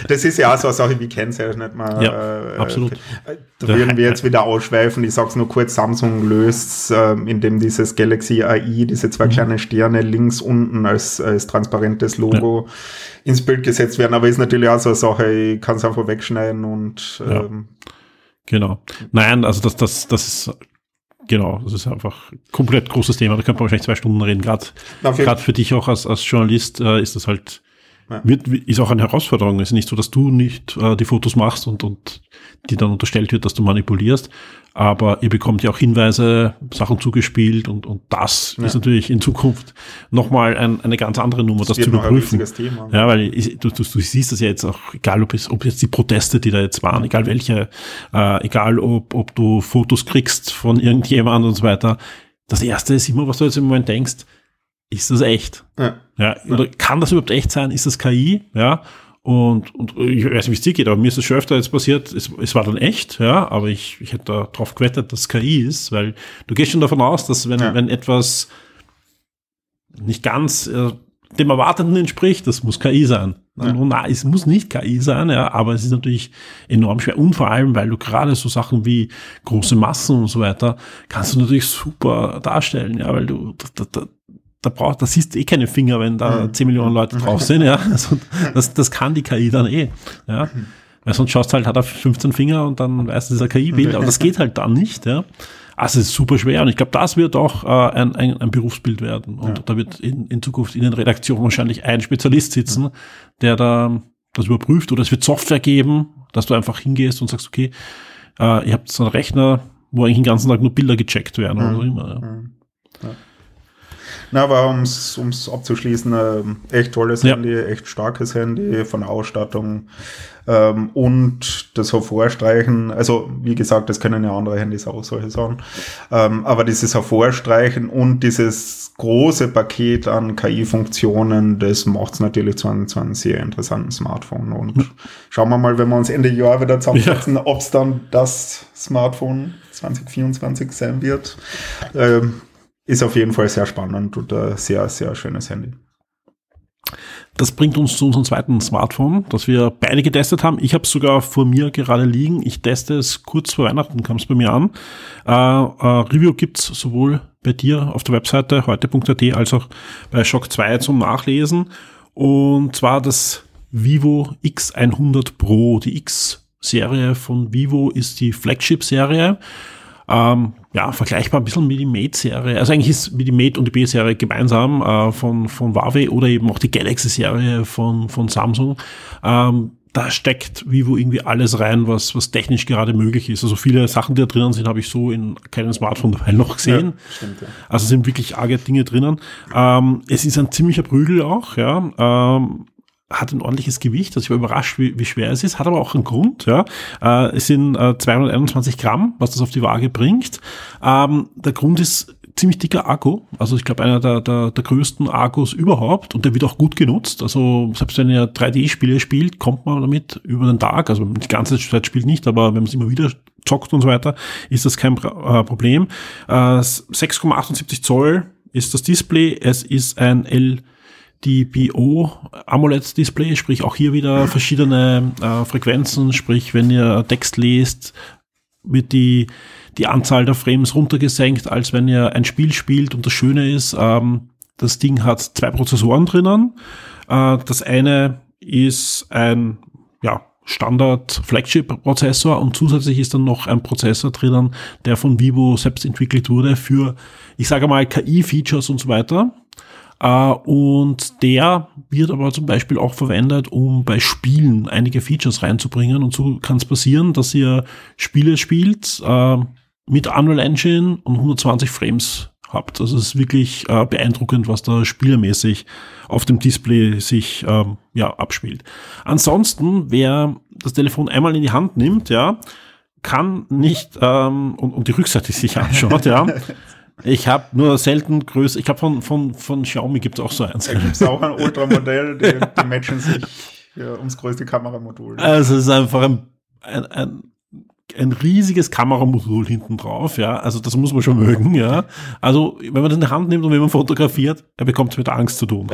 Das ist ja auch so eine Sache wie Kennzeichen nicht mal. Ja, äh, absolut. Da würden wir jetzt wieder ausschweifen. Ich sag's nur kurz, Samsung löst, äh, indem dieses Galaxy AI, diese zwei mhm. kleinen Sterne links unten als, als transparentes Logo ja. ins Bild gesetzt werden. Aber ist natürlich auch so eine Sache, ich kann es einfach wegschneiden und ja. ähm, Genau. Nein, also das, das, das ist Genau, das ist einfach komplett großes Thema. Da könnte man wahrscheinlich zwei Stunden reden. Gerade für dich auch als, als Journalist äh, ist das halt ja. wird, ist auch eine Herausforderung. Es ist nicht so, dass du nicht äh, die Fotos machst und, und die dann unterstellt wird, dass du manipulierst. Aber ihr bekommt ja auch Hinweise, Sachen zugespielt und, und das ja. ist natürlich in Zukunft nochmal ein, eine ganz andere Nummer, das, das zu überprüfen. Thema, ja, weil ich, du, du, du siehst das ja jetzt auch, egal ob es, ob jetzt die Proteste, die da jetzt waren, egal welche, äh, egal ob, ob du Fotos kriegst von irgendjemandem und so weiter. Das erste ist immer, was du jetzt im Moment denkst, ist das echt? Ja. ja. Oder kann das überhaupt echt sein? Ist das KI? Ja. Und, und ich weiß nicht, wie es dir geht, aber mir ist das schon öfter jetzt passiert, es, es war dann echt, ja, aber ich, ich hätte darauf gewettet, dass es KI ist, weil du gehst schon davon aus, dass wenn, ja. wenn etwas nicht ganz äh, dem Erwarteten entspricht, das muss KI sein. Ja. Und nein, es muss nicht KI sein, ja, aber es ist natürlich enorm schwer. Und vor allem, weil du gerade so Sachen wie große Massen und so weiter, kannst du natürlich super darstellen, ja, weil du, da, da, da braucht, da siehst du eh keine Finger, wenn da mhm. 10 Millionen Leute drauf sind, ja. Also das, das kann die KI dann eh, ja. Weil sonst schaust du halt, hat er 15 Finger und dann weißt du, ein KI-Bild, aber das geht halt dann nicht, ja. Also es ist super schwer und ich glaube, das wird auch äh, ein, ein, ein Berufsbild werden. Und ja. da wird in, in Zukunft in den Redaktionen wahrscheinlich ein Spezialist sitzen, der da das überprüft oder es wird Software geben, dass du einfach hingehst und sagst, okay, äh, ihr habt so einen Rechner, wo eigentlich den ganzen Tag nur Bilder gecheckt werden mhm. oder so immer. Ja. Mhm. Na, aber um es abzuschließen, äh, echt tolles ja. Handy, echt starkes Handy von der Ausstattung ähm, und das Hervorstreichen, also wie gesagt, das können ja andere Handys auch solche Sachen, ähm, aber dieses Hervorstreichen und dieses große Paket an KI-Funktionen, das macht es natürlich zu einem, zu einem sehr interessanten Smartphone und hm. schauen wir mal, wenn wir uns Ende Jahr wieder zusammensetzen, ja. ob es dann das Smartphone 2024 sein wird. Ähm, ist auf jeden Fall sehr spannend und ein sehr, sehr schönes Handy. Das bringt uns zu unserem zweiten Smartphone, das wir beide getestet haben. Ich habe es sogar vor mir gerade liegen. Ich teste es kurz vor Weihnachten, kam es bei mir an. Äh, äh, Review gibt's sowohl bei dir auf der Webseite heute.at als auch bei Shock 2 zum Nachlesen. Und zwar das Vivo X100 Pro. Die X-Serie von Vivo ist die Flagship-Serie. Ähm, ja, vergleichbar ein bisschen mit die Mate-Serie. Also eigentlich ist mit die Mate und die B-Serie gemeinsam äh, von, von Huawei oder eben auch die Galaxy-Serie von, von Samsung. Ähm, da steckt Vivo irgendwie alles rein, was, was technisch gerade möglich ist. Also viele Sachen, die da drinnen sind, habe ich so in keinem Smartphone dabei noch gesehen. Ja, stimmt, ja. Also sind wirklich arge Dinge drinnen. Ähm, es ist ein ziemlicher Prügel auch, ja. Ähm, hat ein ordentliches Gewicht. Also ich war überrascht, wie, wie schwer es ist. Hat aber auch einen Grund. Ja. Äh, es sind äh, 221 Gramm, was das auf die Waage bringt. Ähm, der Grund ist ziemlich dicker Akku. Also ich glaube, einer der, der, der größten Akkus überhaupt. Und der wird auch gut genutzt. Also selbst wenn ihr 3D-Spiele spielt, kommt man damit über den Tag. Also die ganze Zeit spielt nicht, aber wenn man es immer wieder zockt und so weiter, ist das kein äh, Problem. Äh, 6,78 Zoll ist das Display. Es ist ein L die BO AMOLED Display, sprich auch hier wieder verschiedene äh, Frequenzen, sprich wenn ihr Text lest, wird die, die Anzahl der Frames runtergesenkt, als wenn ihr ein Spiel spielt. Und das Schöne ist, ähm, das Ding hat zwei Prozessoren drinnen. Äh, das eine ist ein ja, Standard Flagship Prozessor und zusätzlich ist dann noch ein Prozessor drinnen, der von Vivo selbst entwickelt wurde für, ich sage mal, KI-Features und so weiter. Äh, und der wird aber zum Beispiel auch verwendet, um bei Spielen einige Features reinzubringen. Und so kann es passieren, dass ihr Spiele spielt äh, mit Unreal Engine und 120 Frames habt. Also es ist wirklich äh, beeindruckend, was da spielermäßig auf dem Display sich ähm, ja, abspielt. Ansonsten, wer das Telefon einmal in die Hand nimmt, ja, kann nicht ähm, und, und die Rückseite sich anschaut, ja, Ich habe nur selten größer. Ich habe von, von, von Xiaomi gibt es auch so eins. Da gibt es auch ein Ultramodell, die, die matchen sich ja, ums größte Kameramodul. Also es ist einfach ein, ein, ein, ein riesiges Kameramodul hinten drauf, ja. Also das muss man schon mögen, ja. Also wenn man das in die Hand nimmt und wenn man fotografiert, er bekommt es mit Angst zu tun.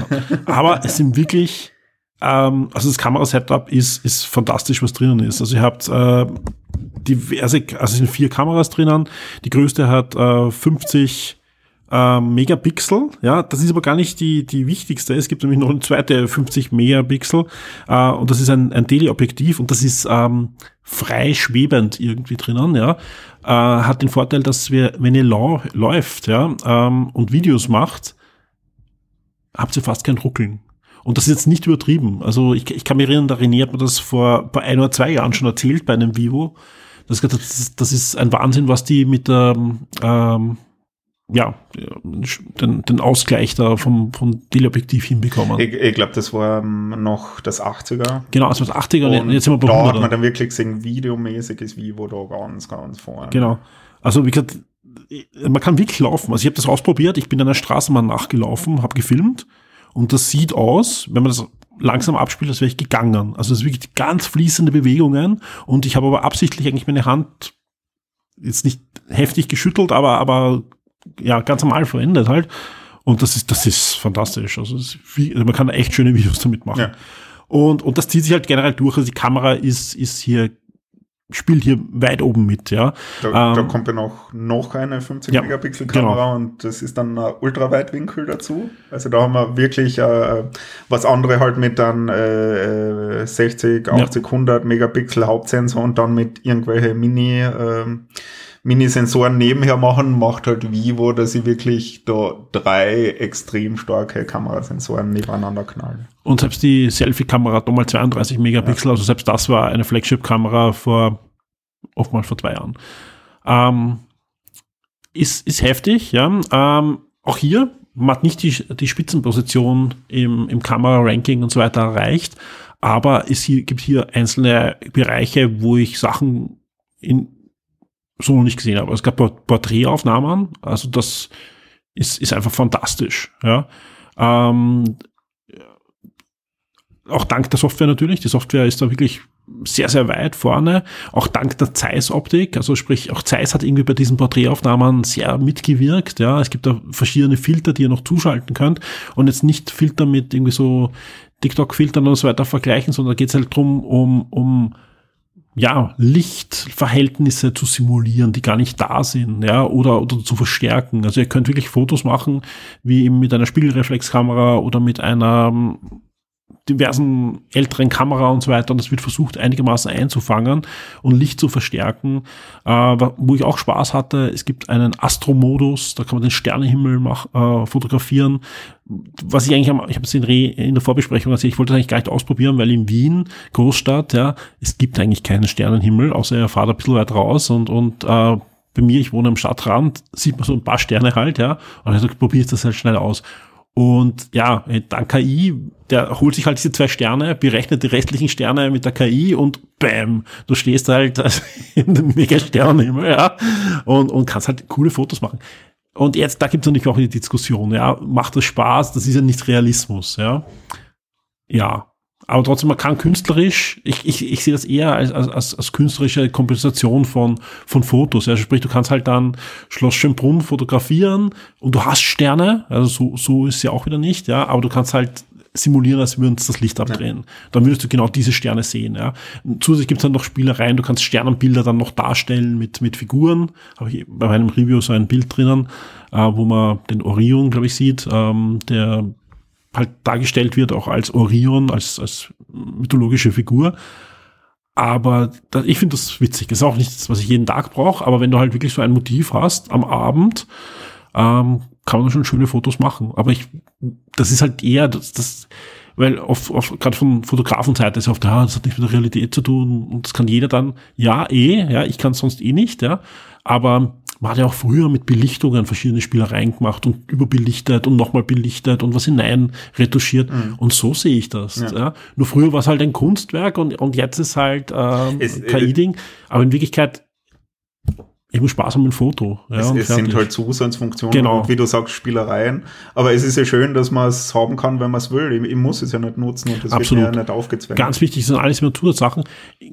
Aber es sind wirklich ähm, also das Kamerasetup ist, ist fantastisch, was drinnen ist. Also ihr habt äh, diverse, also es sind vier Kameras drinnen. Die größte hat äh, 50 äh, Megapixel. Ja, das ist aber gar nicht die, die wichtigste. Es gibt nämlich noch eine zweite 50 Megapixel äh, und das ist ein, ein Teleobjektiv und das ist ähm, frei schwebend irgendwie drinnen. Ja, äh, hat den Vorteil, dass wir, wenn ihr lau läuft, ja, ähm, und Videos macht, habt ihr fast kein Ruckeln. Und das ist jetzt nicht übertrieben. Also ich, ich kann mich erinnern, der René hat mir das vor ein oder zwei Jahren schon erzählt bei einem Vivo. Das, das, das ist ein Wahnsinn, was die mit der, ähm, ja, den, den Ausgleich da vom, vom Teleobjektiv hinbekommen. Ich, ich glaube, das war ähm, noch das 80er. Genau, also das 80er und jetzt sind wir bei Da 100er. hat man dann wirklich gesehen, videomäßig ist Vivo da ganz, ganz vorne. Genau. Also wie gesagt, man kann wirklich laufen. Also ich habe das ausprobiert, ich bin einer Straßenbahn nachgelaufen, habe gefilmt und das sieht aus, wenn man das langsam abspielt, als wäre ich gegangen. Also es ist wirklich ganz fließende Bewegungen und ich habe aber absichtlich eigentlich meine Hand jetzt nicht heftig geschüttelt, aber, aber ja, ganz normal verwendet halt. Und das ist, das ist fantastisch. Also, ist viel, also man kann echt schöne Videos damit machen. Ja. Und, und das zieht sich halt generell durch. Also die Kamera ist, ist hier spielt hier weit oben mit, ja. Da, ähm, da kommt ja noch, noch eine 50 ja, Megapixel Kamera genau. und das ist dann ein Ultraweitwinkel dazu. Also da haben wir wirklich äh, was andere halt mit dann äh, 60, 80, ja. 100 Megapixel Hauptsensor und dann mit irgendwelche Mini äh, Mini-Sensoren nebenher machen, macht halt Vivo, dass sie wirklich da drei extrem starke Kamerasensoren nebeneinander knallen. Und selbst die Selfie-Kamera hat nochmal 32 Megapixel, ja. also selbst das war eine Flagship-Kamera vor, oftmals vor zwei Jahren. Ähm, ist, ist heftig, ja. Ähm, auch hier, man hat nicht die, die Spitzenposition im, im Kamera-Ranking und so weiter erreicht, aber es hier, gibt hier einzelne Bereiche, wo ich Sachen in so noch nicht gesehen habe. Es gab Porträtaufnahmen, also das ist, ist einfach fantastisch. Ja. Ähm, auch dank der Software natürlich. Die Software ist da wirklich sehr, sehr weit vorne. Auch dank der Zeiss-Optik. Also sprich, auch Zeiss hat irgendwie bei diesen Porträtaufnahmen sehr mitgewirkt. Ja, es gibt da verschiedene Filter, die ihr noch zuschalten könnt. Und jetzt nicht Filter mit irgendwie so TikTok-Filtern und so weiter vergleichen, sondern da geht es halt drum um, um ja, Lichtverhältnisse zu simulieren, die gar nicht da sind, ja, oder, oder zu verstärken. Also ihr könnt wirklich Fotos machen, wie eben mit einer Spiegelreflexkamera oder mit einer diversen älteren Kamera und so weiter. Und das wird versucht einigermaßen einzufangen und Licht zu verstärken. Äh, wo ich auch Spaß hatte, es gibt einen Astro-Modus, da kann man den Sternenhimmel mach, äh, fotografieren. Was ich eigentlich, am, ich habe es in, in, der Vorbesprechung erzählt, ich wollte es eigentlich gar nicht ausprobieren, weil in Wien, Großstadt, ja, es gibt eigentlich keinen Sternenhimmel, außer er fahrt ein bisschen weit raus und, und äh, bei mir, ich wohne am Stadtrand, sieht man so ein paar Sterne halt, ja. Und ich gesagt, probier das halt schnell aus. Und ja, dank KI, der holt sich halt diese zwei Sterne, berechnet die restlichen Sterne mit der KI und bam, du stehst halt in dem Mega-Sternenhimmel, ja, und, und kannst halt coole Fotos machen. Und jetzt, da gibt es natürlich auch die Diskussion, ja, macht das Spaß, das ist ja nicht Realismus, ja. Ja, aber trotzdem, man kann künstlerisch, ich, ich, ich sehe das eher als, als, als künstlerische Kompensation von, von Fotos. Also sprich, du kannst halt dann Schloss Schönbrunn fotografieren und du hast Sterne, also so, so ist es ja auch wieder nicht, ja, aber du kannst halt simulieren, als würden uns das Licht abdrehen. Ja. Dann würdest du genau diese Sterne sehen. Ja. Zusätzlich gibt es dann noch Spielereien, du kannst Sternenbilder dann noch darstellen mit, mit Figuren. Habe ich bei meinem Review so ein Bild drinnen, äh, wo man den Orion, glaube ich, sieht, ähm, der halt dargestellt wird, auch als Orion, als, als mythologische Figur. Aber das, ich finde das witzig. Das ist auch nichts, was ich jeden Tag brauche, aber wenn du halt wirklich so ein Motiv hast am Abend, ähm, kann man schon schöne Fotos machen. Aber ich, das ist halt eher das, das weil oft, oft gerade von Fotografenseite ist oft, ja, das hat nicht mit der Realität zu tun und das kann jeder dann, ja, eh, ja, ich kann sonst eh nicht, ja, aber man hat ja auch früher mit Belichtungen verschiedene Spielereien gemacht und überbelichtet und nochmal belichtet und was hinein retuschiert. Mhm. Und so sehe ich das. Ja. ja. Nur früher war es halt ein Kunstwerk und, und jetzt ist halt ähm, KI-Ding. Aber in Wirklichkeit, ich muss Spaß haben mit dem Foto. Ja, es, es sind halt Zusatzfunktionen genau. und wie du sagst, Spielereien. Aber es ist ja schön, dass man es haben kann, wenn man es will. Ich, ich, muss es ja nicht nutzen und das Absolut. wird mir ja nicht aufgezwängt. Ganz wichtig, das sind alles immer Zusatzsachen.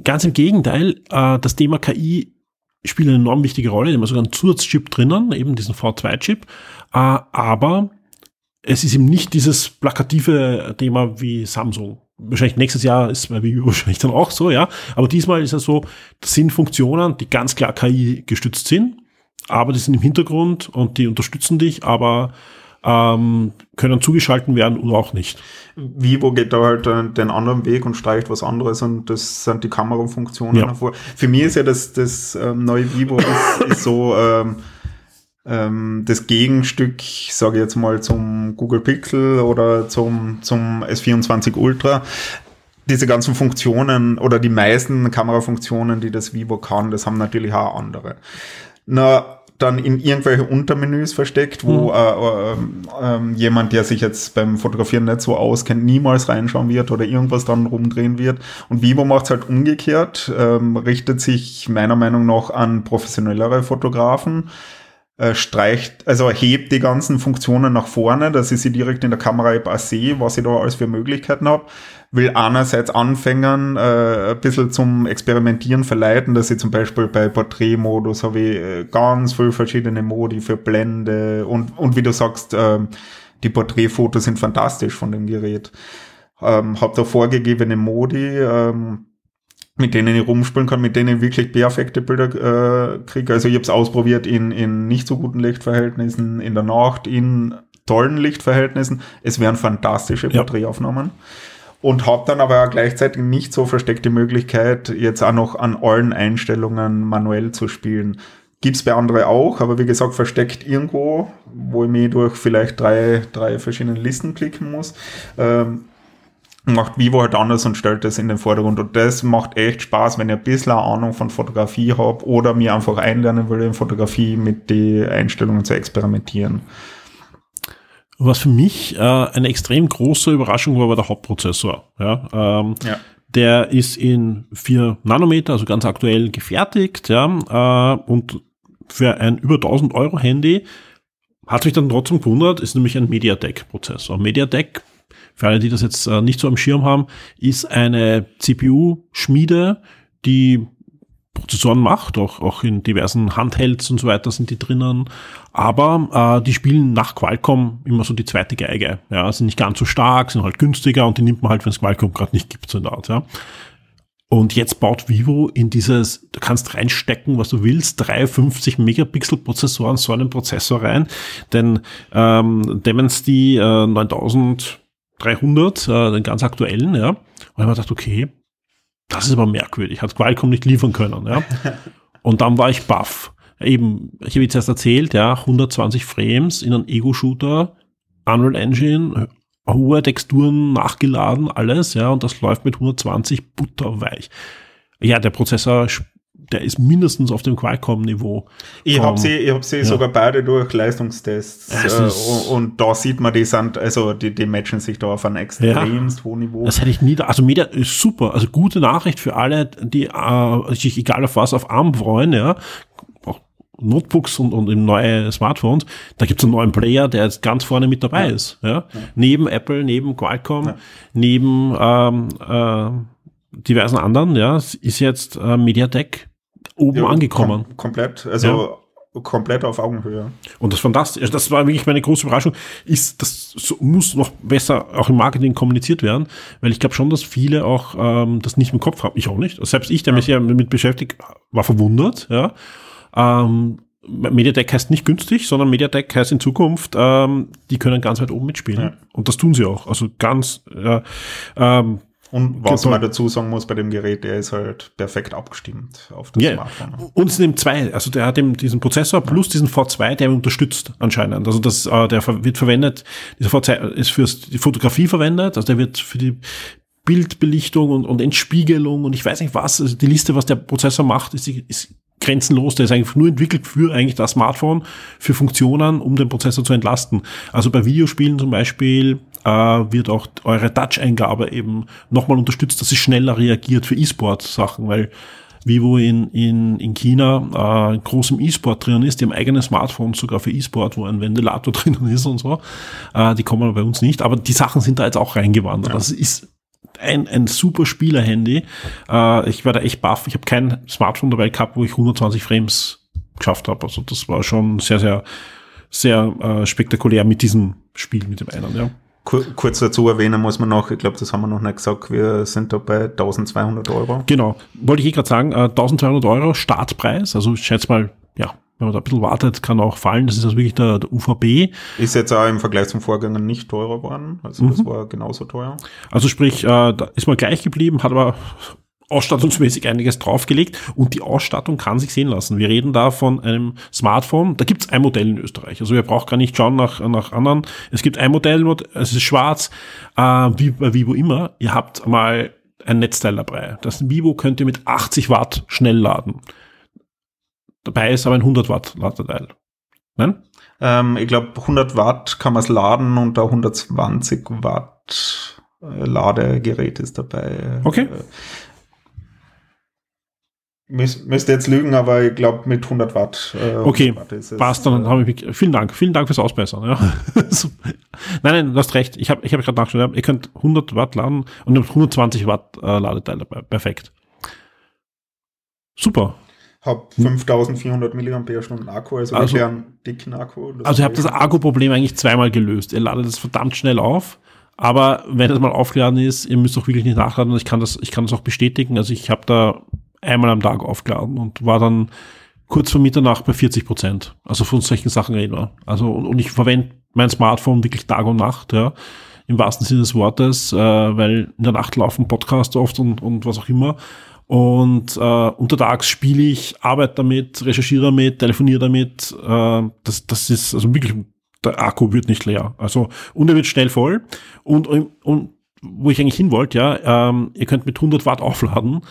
Ganz im Gegenteil, äh, das Thema KI spielt eine enorm wichtige Rolle. Die haben sogar einen Zusatzchip drinnen, eben diesen V2-Chip. Äh, aber es ist eben nicht dieses plakative Thema wie Samsung. Wahrscheinlich nächstes Jahr ist bei Wii wahrscheinlich dann auch so, ja. Aber diesmal ist es so, das sind Funktionen, die ganz klar KI gestützt sind, aber die sind im Hintergrund und die unterstützen dich, aber ähm, können zugeschalten werden oder auch nicht. Vivo geht da halt äh, den anderen Weg und streicht was anderes und das sind die Kamerafunktionen ja. Für mich ist ja das, das ähm, neue Vivo ist, ist so, ähm, ähm, das Gegenstück, sage ich jetzt mal, zum Google Pixel oder zum, zum S24 Ultra. Diese ganzen Funktionen oder die meisten Kamerafunktionen, die das Vivo kann, das haben natürlich auch andere. Na, dann in irgendwelche Untermenüs versteckt, wo mhm. äh, äh, äh, jemand, der sich jetzt beim Fotografieren nicht so auskennt, niemals reinschauen wird oder irgendwas dann rumdrehen wird. Und Vivo macht es halt umgekehrt, ähm, richtet sich meiner Meinung nach an professionellere Fotografen, äh, streicht, also hebt die ganzen Funktionen nach vorne, dass ich sie direkt in der Kamera-App sehe, was ich da alles für Möglichkeiten habe will einerseits Anfängern äh, ein bisschen zum Experimentieren verleiten, dass ich zum Beispiel bei Porträtmodus habe ich äh, ganz viele verschiedene Modi für Blende und, und wie du sagst, äh, die Porträtfotos sind fantastisch von dem Gerät. Ähm, habe da vorgegebene Modi, ähm, mit denen ich rumspielen kann, mit denen ich wirklich perfekte Bilder äh, kriege. Also ich habe es ausprobiert in, in nicht so guten Lichtverhältnissen, in der Nacht, in tollen Lichtverhältnissen. Es wären fantastische Porträtaufnahmen. Ja und habe dann aber auch gleichzeitig nicht so versteckte Möglichkeit, jetzt auch noch an allen Einstellungen manuell zu spielen. Gibt's bei anderen auch, aber wie gesagt, versteckt irgendwo, wo ich mich durch vielleicht drei, drei verschiedene Listen klicken muss. Ähm, macht Vivo halt anders und stellt das in den Vordergrund. Und das macht echt Spaß, wenn ich ein bisschen Ahnung von Fotografie habe oder mir einfach einlernen will, in Fotografie mit den Einstellungen zu experimentieren. Was für mich äh, eine extrem große Überraschung war, war der Hauptprozessor. Ja, ähm, ja. Der ist in 4 Nanometer, also ganz aktuell gefertigt, ja, äh, und für ein über 1000 Euro Handy hat sich dann trotzdem gewundert, ist nämlich ein MediaTek-Prozessor. MediaTek, für alle, die das jetzt äh, nicht so am Schirm haben, ist eine CPU-Schmiede, die Prozessoren macht, auch, auch in diversen Handhelds und so weiter sind die drinnen. Aber äh, die spielen nach Qualcomm immer so die zweite Geige. Ja, sind nicht ganz so stark, sind halt günstiger und die nimmt man halt, wenn es Qualcomm gerade nicht gibt, so in der Art, ja. Und jetzt baut Vivo in dieses, du kannst reinstecken, was du willst, 350 Megapixel Prozessoren so einen Prozessor rein, denn ähm, Dimensity äh, 9300, äh, den ganz aktuellen, ja. Und ich habe gedacht, okay, das ist aber merkwürdig, hat Qualcomm nicht liefern können, ja. Und dann war ich baff. Eben, ich habe jetzt erst erzählt, ja, 120 Frames in einem Ego-Shooter, Unreal Engine, hohe Texturen nachgeladen, alles, ja, und das läuft mit 120 butterweich. Ja, der Prozessor der ist mindestens auf dem Qualcomm-Niveau. Ich habe sie, ich hab sie ja. sogar beide durch Leistungstests. Äh, und da sieht man, die sind, also die, die matchen sich da auf ein extremst ja. hohen Niveau. Das hätte ich nie, also Media ist super. Also gute Nachricht für alle, die äh, sich egal auf was auf ARM freuen, ja. Auch Notebooks und, und neue Smartphones, da gibt es einen neuen Player, der jetzt ganz vorne mit dabei ja. ist. Ja? Neben Apple, neben Qualcomm, neben ähm, äh, diversen anderen, ja, ist jetzt äh, Mediatek oben ja, angekommen. Kom komplett, also ja. komplett auf Augenhöhe. Und das fantastisch, also das war wirklich meine große Überraschung, ist, das so, muss noch besser auch im Marketing kommuniziert werden, weil ich glaube schon, dass viele auch ähm, das nicht im Kopf haben. Ich auch nicht. Selbst ich, der ja. mich ja damit beschäftigt, war verwundert, ja. Ähm, Mediatek heißt nicht günstig, sondern Mediatek heißt in Zukunft, ähm, die können ganz weit oben mitspielen. Ja. Und das tun sie auch. Also ganz, äh, ähm, und was man dazu sagen muss bei dem Gerät, der ist halt perfekt abgestimmt auf das ja. Smartphone. Und es nimmt zwei, also der hat eben diesen Prozessor plus diesen V2, der unterstützt anscheinend. Also das, äh, der wird verwendet, dieser V2 ist für die Fotografie verwendet, also der wird für die Bildbelichtung und, und Entspiegelung und ich weiß nicht was, also die Liste, was der Prozessor macht, ist, ist grenzenlos. Der ist eigentlich nur entwickelt für eigentlich das Smartphone, für Funktionen, um den Prozessor zu entlasten. Also bei Videospielen zum Beispiel äh, wird auch eure Touch-Eingabe eben nochmal unterstützt, dass sie schneller reagiert für E-Sport-Sachen, weil Vivo in, in, in China äh, groß im E-Sport drin ist, die haben eigene Smartphones sogar für E-Sport, wo ein Ventilator drinnen ist und so. Äh, die kommen bei uns nicht, aber die Sachen sind da jetzt auch reingewandert. Ja. Das ist ein, ein super Spieler-Handy. Äh, ich war da echt baff. Ich habe kein Smartphone dabei gehabt, wo ich 120 Frames geschafft habe. Also das war schon sehr, sehr, sehr äh, spektakulär mit diesem Spiel, mit dem einen, ja. Kurz dazu erwähnen muss man noch, ich glaube, das haben wir noch nicht gesagt, wir sind da bei 1200 Euro. Genau, wollte ich eh gerade sagen, äh, 1200 Euro Startpreis, also ich schätze mal, ja, wenn man da ein bisschen wartet, kann auch fallen. Das ist also wirklich der, der UVB. Ist jetzt auch im Vergleich zum Vorgänger nicht teurer geworden. Also mhm. das war genauso teuer. Also sprich, äh, da ist man gleich geblieben, hat aber ausstattungsmäßig einiges draufgelegt und die Ausstattung kann sich sehen lassen. Wir reden da von einem Smartphone, da gibt es ein Modell in Österreich. Also ihr braucht gar nicht schauen nach, nach anderen. Es gibt ein Modell, es ist schwarz, äh, wie bei Vivo immer. Ihr habt mal ein Netzteil dabei. Das Vivo könnt ihr mit 80 Watt schnell laden. Dabei ist aber ein 100 Watt Ladeteil. Nein? Ähm, ich glaube, 100 Watt kann man es laden und da 120 Watt äh, Ladegerät ist dabei. Okay. Müs müsste jetzt lügen, aber ich glaube mit 100 Watt. Äh, okay, Watt passt, dann äh, habe ich vielen Dank, vielen Dank fürs Ausbessern. Ja. nein, nein, du hast recht. Ich habe ich hab gerade nachgeschaut. Ihr könnt 100 Watt laden und ihr habt 120 Watt äh, Ladeteil dabei. Perfekt. Super. Hab 5400 mAh Akku, also, also einen dicken Akku. Also ihr habt das Akku-Problem eigentlich zweimal gelöst. Ihr ladet es verdammt schnell auf. Aber wenn es mal aufgeladen ist, ihr müsst auch wirklich nicht nachladen. Und ich kann das, ich kann das auch bestätigen. Also ich habe da einmal am Tag aufgeladen und war dann kurz vor Mitternacht bei 40 Prozent. Also von solchen Sachen reden wir. Also, und, und ich verwende mein Smartphone wirklich Tag und Nacht, ja. Im wahrsten Sinne des Wortes, äh, weil in der Nacht laufen Podcasts oft und, und was auch immer. Und äh, untertags spiele ich, arbeite damit, recherchiere damit, telefoniere damit. Äh, das, das ist also wirklich, der Akku wird nicht leer. Also, und er wird schnell voll. Und, und, und wo ich eigentlich hin wollte, ja, ähm, ihr könnt mit 100 Watt aufladen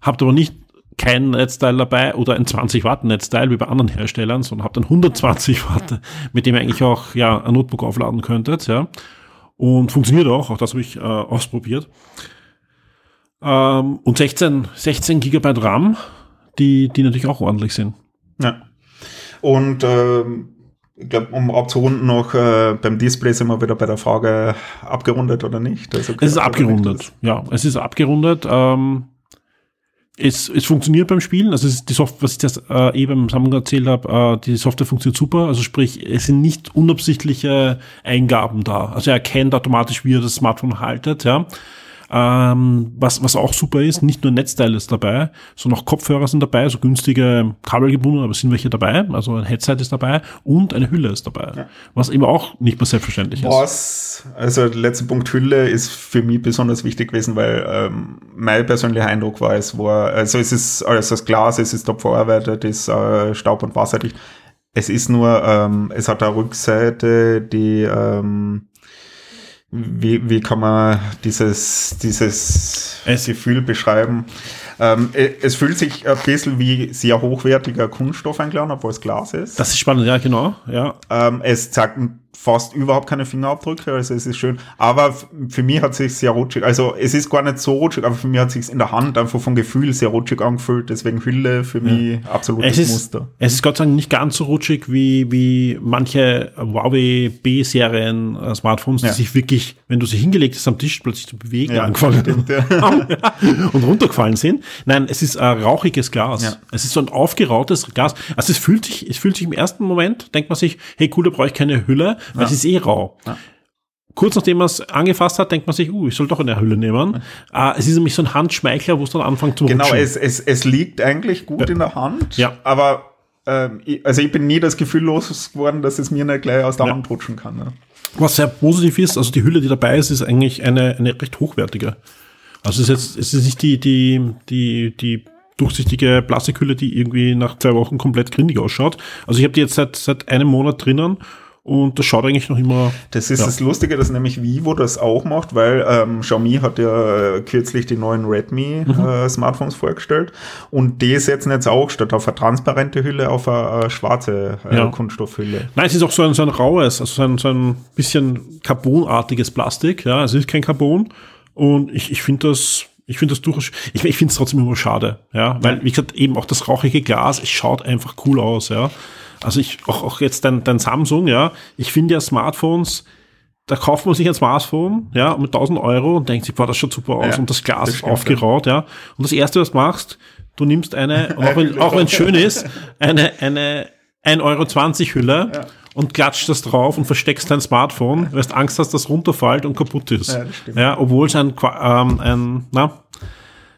habt aber nicht kein Netzteil dabei oder ein 20 Watt Netzteil wie bei anderen Herstellern, sondern habt ein 120 Watt, mit dem ihr eigentlich auch ja ein Notebook aufladen könntet, ja. Und funktioniert auch, auch das habe ich äh, ausprobiert. Ähm, und 16, 16 Gigabyte RAM, die, die natürlich auch ordentlich sind. Ja. Und ähm, ich glaube, um abzurunden noch, äh, beim Display sind wir wieder bei der Frage abgerundet oder nicht. Also, es ist abgerundet, ja, es ist abgerundet. Ähm, es, es funktioniert beim Spielen, also die Software, was ich das äh, eben beim Sammeln erzählt habe, äh, die Software funktioniert super, also sprich, es sind nicht unabsichtliche Eingaben da. Also er erkennt automatisch, wie er das Smartphone haltet, ja. Ähm, was, was auch super ist, nicht nur Netzteil ist dabei, sondern auch Kopfhörer sind dabei, so günstige kabelgebunden, aber sind welche dabei. Also ein Headset ist dabei und eine Hülle ist dabei. Ja. Was eben auch nicht mehr selbstverständlich was, ist. Also der letzte Punkt Hülle ist für mich besonders wichtig gewesen, weil ähm, mein persönlicher Eindruck war, es war, also es ist alles aus Glas, es ist top verarbeitet, ist äh, staub- und wasserdicht. Es ist nur, ähm, es hat eine Rückseite, die ähm, wie, wie kann man dieses, dieses es Gefühl beschreiben? Ähm, es fühlt sich ein bisschen wie sehr hochwertiger Kunststoff eingeladen, obwohl es Glas ist. Das ist spannend, ja, genau. Ja. Ähm, es zeigt fast überhaupt keine Fingerabdrücke, also es ist schön. Aber für mich hat sich sehr rutschig, also es ist gar nicht so rutschig, aber für mich hat sich in der Hand einfach vom Gefühl sehr rutschig angefühlt, deswegen Hülle für ja. mich absolutes es ist, Muster. Es ist Gott sei Dank nicht ganz so rutschig wie, wie manche Huawei B-Serien äh, Smartphones, die ja. sich wirklich, wenn du sie hingelegt hast am Tisch, plötzlich zu bewegen ja, angefangen stimmt, ja. und runtergefallen sind. Nein, es ist ein rauchiges Glas. Ja. Es ist so ein aufgerautes Glas. Also es fühlt sich, es fühlt sich im ersten Moment, denkt man sich, hey cool, da brauche ich keine Hülle weil ja. es ist eh rau. Ja. Kurz nachdem man es angefasst hat, denkt man sich, uh, ich soll doch eine Hülle nehmen. Ja. Uh, es ist nämlich so ein Handschmeichler, wo es dann anfängt zu Genau, es, es, es liegt eigentlich gut ja. in der Hand, ja. aber ich, also ich bin nie das Gefühl los geworden, dass es mir nicht gleich aus der Hand rutschen kann. Ne? Was sehr positiv ist, also die Hülle, die dabei ist, ist eigentlich eine, eine recht hochwertige. Also es ist jetzt, es ist nicht die, die, die, die durchsichtige Plastikhülle, die irgendwie nach zwei Wochen komplett grindig ausschaut. Also ich habe die jetzt seit, seit einem Monat drinnen und das schaut eigentlich noch immer. Das ist ja. das Lustige, dass nämlich Vivo das auch macht, weil ähm, Xiaomi hat ja äh, kürzlich die neuen Redmi mhm. äh, Smartphones vorgestellt und die setzen jetzt auch statt auf eine transparente Hülle auf eine, eine schwarze äh, ja. Kunststoffhülle. Nein, es ist auch so ein, so ein raues, also so ein, so ein bisschen carbonartiges Plastik. Ja, es ist kein Carbon und ich, ich finde das ich finde das durchaus, ich, ich finde es trotzdem immer schade, ja, weil, wie gesagt, eben auch das rauchige Glas, es schaut einfach cool aus, ja. Also ich, auch, auch jetzt dein, dein Samsung, ja, ich finde ja Smartphones, da kauft man sich ein Smartphone, ja, mit 1000 Euro und denkt sich, boah, das schaut super aus ja, und das Glas ist aufgeraut, ja. Und das erste, was du machst, du nimmst eine, auch wenn, auch wenn es schön ist, eine, eine 1,20 Euro Hülle ja. und klatscht das drauf und versteckst dein Smartphone, weil du Angst hast, dass das runterfällt und kaputt ist. Ja, ja obwohl es ein, ähm, ein, na,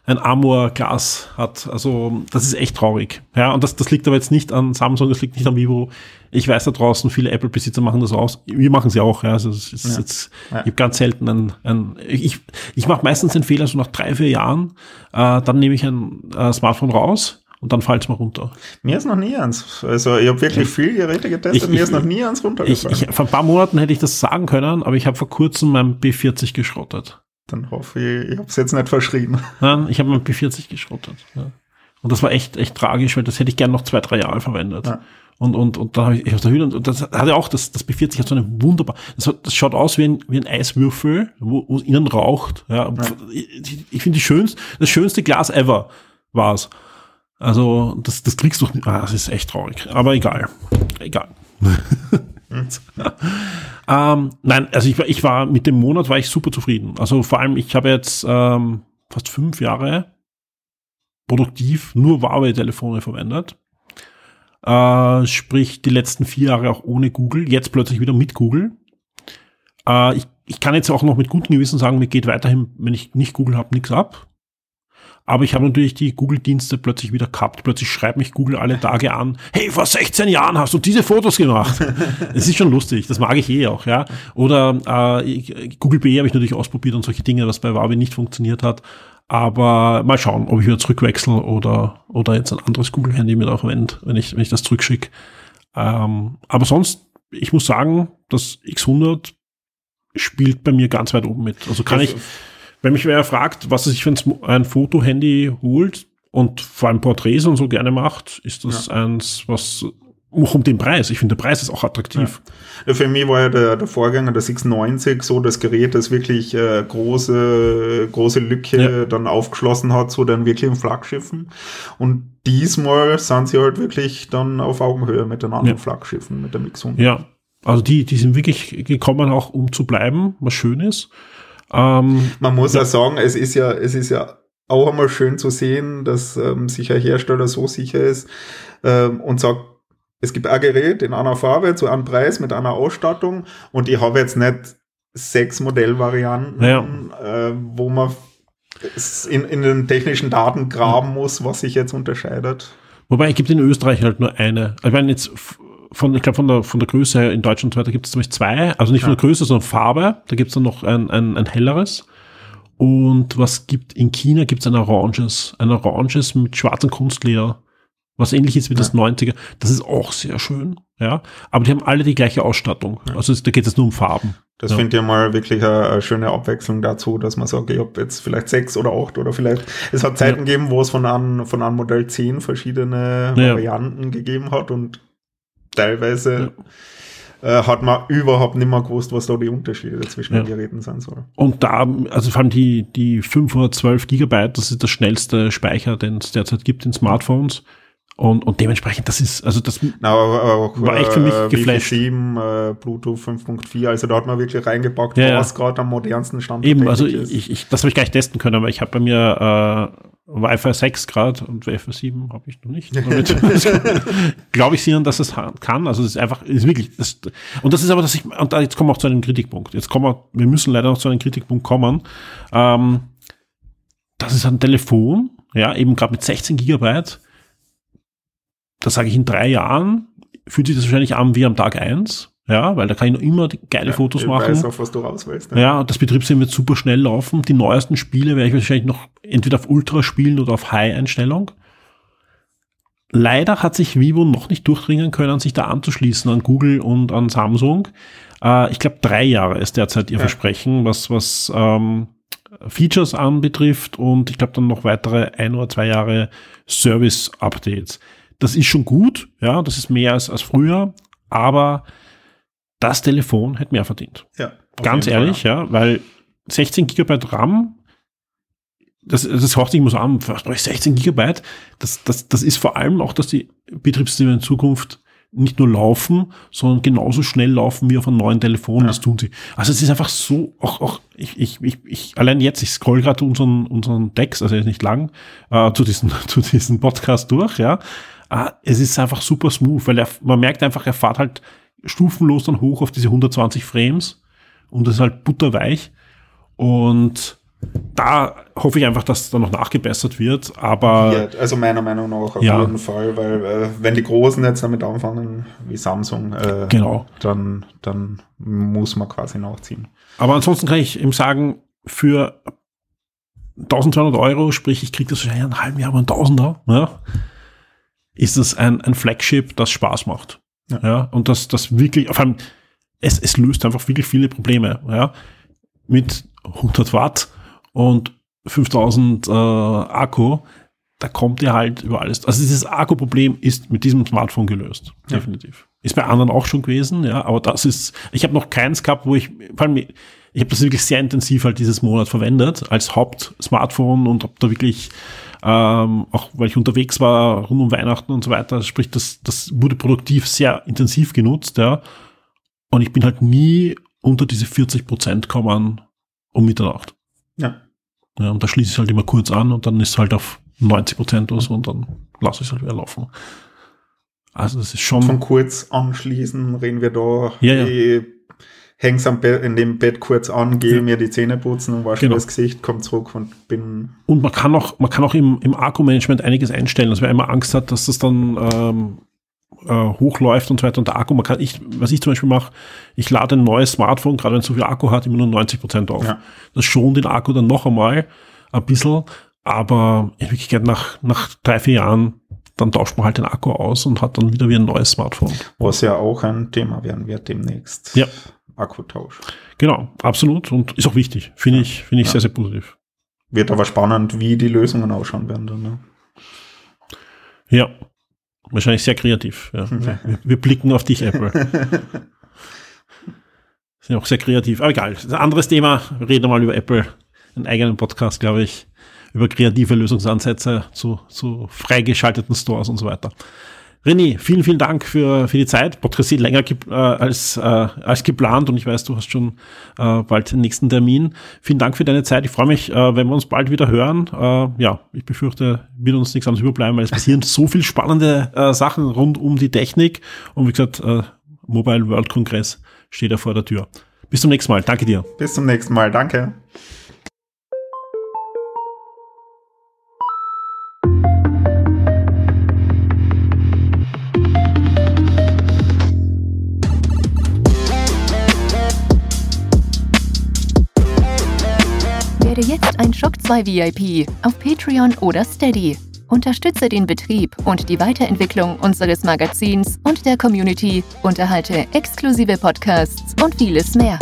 ein Amor-Glas hat. Also das ist echt traurig. Ja, und das, das liegt aber jetzt nicht an Samsung, das liegt nicht an Vivo. Ich weiß da draußen, viele Apple-Besitzer machen das aus. Wir machen sie auch. Ja, also es ist Ja. jetzt, Ja. ich habe ganz selten ein, ein ich, ich mache meistens den Fehler so nach drei, vier Jahren, äh, dann nehme ich ein äh, Smartphone raus und dann fällt es mal runter. Mir ist noch nie eins. Also ich habe wirklich viel Geräte getestet, Ich- mir ich- ist noch nie eins Ich, runtergefallen. ich, vor ein paar Monaten hätte ich das sagen können, aber ich habe vor kurzem mein B40 geschrottet. Dann hoffe ich, ich habe es jetzt nicht verschrien. Nein, ich habe mein B40 geschrottet. Ja. Und das war echt, echt tragisch, weil das hätte ich gern noch zwei, drei Jahre verwendet. Ja. Und, und, und dann habe ich, ich auf der Hülle, und das hat ja auch, das, das B40 hat so eine wunderbar, das, hat, das schaut aus wie ein, wie ein Eiswürfel, wo, wo es innen raucht. Ja. Ich, ich finde die schönste, das schönste Glas ever war's. Also, das, das kriegst du, nicht- ah, das ist echt traurig. Aber egal. Egal. ähm, nein, also ich war, ich war mit dem Monat war ich super zufrieden. Also vor allem, ich habe jetzt ähm, fast fünf Jahre produktiv nur Huawei-Telefone verwendet. Äh, sprich, die letzten vier Jahre auch ohne Google, jetzt plötzlich wieder mit Google. Äh, ich, ich kann jetzt auch noch mit gutem Gewissen sagen, mir geht weiterhin, wenn ich nicht Google habe, nichts ab. Aber ich habe natürlich die Google-Dienste plötzlich wieder gehabt. Plötzlich schreibt mich Google alle Tage an, hey, vor 16 Jahren hast du diese Fotos gemacht. Es ist schon lustig, das mag ich eh auch, ja. Oder äh, Google Pay habe ich natürlich ausprobiert und solche Dinge, was bei Huawei nicht funktioniert hat. Aber mal schauen, ob ich wieder zurückwechsel oder, oder jetzt ein anderes Google-Handy mit auch verwende, wenn ich, wenn ich das zurückschicke. Ähm, aber sonst, ich muss sagen, das X100 spielt bei mir ganz weit oben mit. Also kann ich, wenn mich wer fragt, was er sich für ein, Fotohandy holt und vor allem Porträts und so gerne macht, ist das eins, was auch um den Preis. Ich finde, der Preis ist auch attraktiv. Ja, Für mich war ja der, der Vorgänger, der 690, so das Gerät, das wirklich äh, große, große Lücke Ja. dann aufgeschlossen hat, so dann wirklich im Flaggschiffen. Und diesmal sind sie halt wirklich dann auf Augenhöhe mit den anderen Ja. Flaggschiffen, mit dem X100. Ja, also die, die sind wirklich gekommen, auch um zu bleiben, was schön ist. Ähm, Man muss ja sagen, es ist ja, es ist ja auch einmal schön zu sehen, dass ähm, sich ein Hersteller so sicher ist ähm, und sagt, es gibt ein Gerät in einer Farbe zu einem Preis mit einer Ausstattung und ich habe jetzt nicht sechs Modellvarianten, Ja. äh, wo man in, in den technischen Daten graben muss, was sich jetzt unterscheidet. Wobei, es gibt in Österreich halt nur eine. Ich meine, jetzt von, ich glaube, von der, von der Größe her in Deutschland und so weiter gibt es nämlich zwei. Also nicht von Ja. der Größe, sondern Farbe. Da gibt es dann noch ein, ein, ein helleres. Und was gibt in China gibt es ein oranges. Ein oranges mit schwarzem Kunstleder. Was ähnlich ist wie das 90er. Das ist auch sehr schön. Ja. Aber die haben alle die gleiche Ausstattung. Also es, da geht es nur um Farben. Das Ja. finde ich mal wirklich eine, schöne Abwechslung dazu, dass man sagt, ich habe jetzt vielleicht sechs oder acht oder vielleicht, es hat Zeiten gegeben, wo es von einem, von einem Modell zehn verschiedene Ja. Varianten gegeben hat und teilweise äh, hat man überhaupt nicht mehr gewusst, was da die Unterschiede zwischen Ja. den Geräten sein sollen. Und da, also vor allem die, die 512 Gigabyte, das ist der schnellste Speicher, den es derzeit gibt in Smartphones. Und, und dementsprechend, das ist, also das, Na, aber auch, War echt für mich Wi-Fi geflasht. 7, äh, Bluetooth 5.4, also da hat man wirklich reingepackt, Ja, ja. was gerade am modernsten Stand Eben, also ich, ich, das habe ich gar nicht testen können, aber ich habe bei mir äh, Wi-Fi 6 gerade und Wi-Fi 7 habe ich noch nicht. Glaube ich sicher, dass es kann. Also es ist einfach, ist wirklich, das, und das ist aber, dass ich, und da, jetzt kommen wir auch zu einem Kritikpunkt. Jetzt kommen wir, wir müssen leider noch zu einem Kritikpunkt kommen. Ähm, das ist ein Telefon, ja, eben gerade mit 16 Gigabyte. Das sage ich in drei Jahren, fühlt sich das wahrscheinlich an wie am Tag eins. Ja, weil da kann ich noch immer geile Fotos ich machen. weiß auch, was du raus willst. Ja, und das Betriebssystem wird super schnell laufen. Die neuesten Spiele werde ich wahrscheinlich noch entweder auf Ultra spielen oder auf High-Einstellung. Leider hat sich Vivo noch nicht durchdringen können, sich da anzuschließen an Google und an Samsung. Äh, ich glaube, drei Jahre ist derzeit ihr Ja. Versprechen, was, was ähm, Features anbetrifft und ich glaube dann noch weitere ein oder zwei Jahre Service-Updates. Das ist schon gut, ja, das ist mehr als, als früher, aber das Telefon hätte mehr verdient. Ja, Ganz jeden Fall, ehrlich, ja. weil 16 Gigabyte RAM, das, das hört sich immer so an, was brauche ich 16 Gigabyte? Das, das, das ist vor allem auch, dass die Betriebssysteme in Zukunft nicht nur laufen, sondern genauso schnell laufen wie auf einem neuen Telefon. Ja. Das tun sie. Also es ist einfach so, auch, auch ich, ich, ich, ich allein jetzt, ich scroll gerade unseren, unseren Text, also er ist nicht lang, äh, zu diesem, zu diesem Podcast durch, ja. Äh, es ist einfach super smooth, weil er, man merkt einfach, er fährt halt stufenlos dann hoch auf diese 120 Frames und das ist halt butterweich. Und da hoffe ich einfach, dass da noch nachgebessert wird, aber. Ja, also meiner Meinung nach auf Ja. jeden Fall, weil äh, wenn die Großen jetzt damit anfangen, wie Samsung, äh, Genau. dann, dann muss man quasi nachziehen. Aber ansonsten kann ich ihm sagen, für 1200 Euro, sprich, ich kriege das wahrscheinlich in einem halben Jahr aber ein Tausender, ja, ist das ein, ein Flagship, das Spaß macht. Ja. Ja. und das, das wirklich, vor allem, es, es löst einfach wirklich viele Probleme, ja, mit 100 Watt und 5000 äh, Akku, da kommt ihr halt über alles. Also dieses Akku-Problem ist mit diesem Smartphone gelöst, Ja. definitiv. Ist bei anderen auch schon gewesen, ja, aber das ist, ich habe noch keins gehabt, wo ich, vor allem, ich habe das wirklich sehr intensiv halt dieses Monat verwendet als Haupt-Smartphone und habe da wirklich ähm, auch weil ich unterwegs war rund um Weihnachten und so weiter, sprich das das wurde produktiv sehr intensiv genutzt, ja. Und ich bin halt nie unter diese 40 Prozent kommen um Mitternacht. Ja. Ja, und da schließe ich es halt immer kurz an und dann ist es halt auf 90 Prozent oder so und dann lasse ich es halt wieder laufen. Also das ist schon Von kurz anschließen reden wir da. Ja, ja. Häng's am Bett, in dem Bett kurz an, gehe mir die Zähne putzen und wasche Genau. mir das Gesicht, komm zurück und bin Und man kann auch, man kann auch im, im Akku-Management einiges einstellen. Also wer immer Angst hat, dass das dann ähm, äh, hochläuft und so weiter und der Akku, man kann, ich, was ich zum Beispiel mache, ich lade ein neues Smartphone, gerade wenn es so viel Akku hat, immer nur 90 Prozent auf. Ja. Das schont den Akku dann noch einmal ein bisschen, aber in Wirklichkeit nach, nach drei, vier Jahren, dann tauscht man halt den Akku aus und hat dann wieder wie ein neues Smartphone. Was ja auch ein Thema werden wird demnächst. Ja. Akkutausch. Genau, absolut und ist auch wichtig. Finde ich, finde ich Ja. sehr, sehr positiv. Wird aber spannend, wie die Lösungen ausschauen werden. Dann, ne? Ja. Wahrscheinlich sehr kreativ. Ja. Wir, wir blicken auf dich, Apple. Sind auch sehr kreativ. Aber egal. Das ist ein anderes Thema. Wir reden mal über Apple. Einen eigenen Podcast, glaube ich. Über kreative Lösungsansätze zu, zu freigeschalteten Stores und so weiter. René, vielen, vielen Dank für, für die Zeit. Podcast länger ge äh, als, äh, als geplant und ich weiß, du hast schon äh, bald den nächsten Termin. Vielen Dank für deine Zeit. Ich freue mich, äh, wenn wir uns bald wieder hören. Äh, ja, ich befürchte, wird uns nichts anderes überbleiben, weil es passieren so viel spannende äh, Sachen rund um die Technik. Und wie gesagt, äh, Mobile World Kongress steht ja vor der Tür. Bis zum nächsten Mal. Danke dir. Bis zum nächsten Mal. Danke. 2 VIP auf Patreon oder Steady. Unterstütze den Betrieb und die Weiterentwicklung unseres Magazins und der Community, unterhalte exklusive Podcasts und vieles mehr.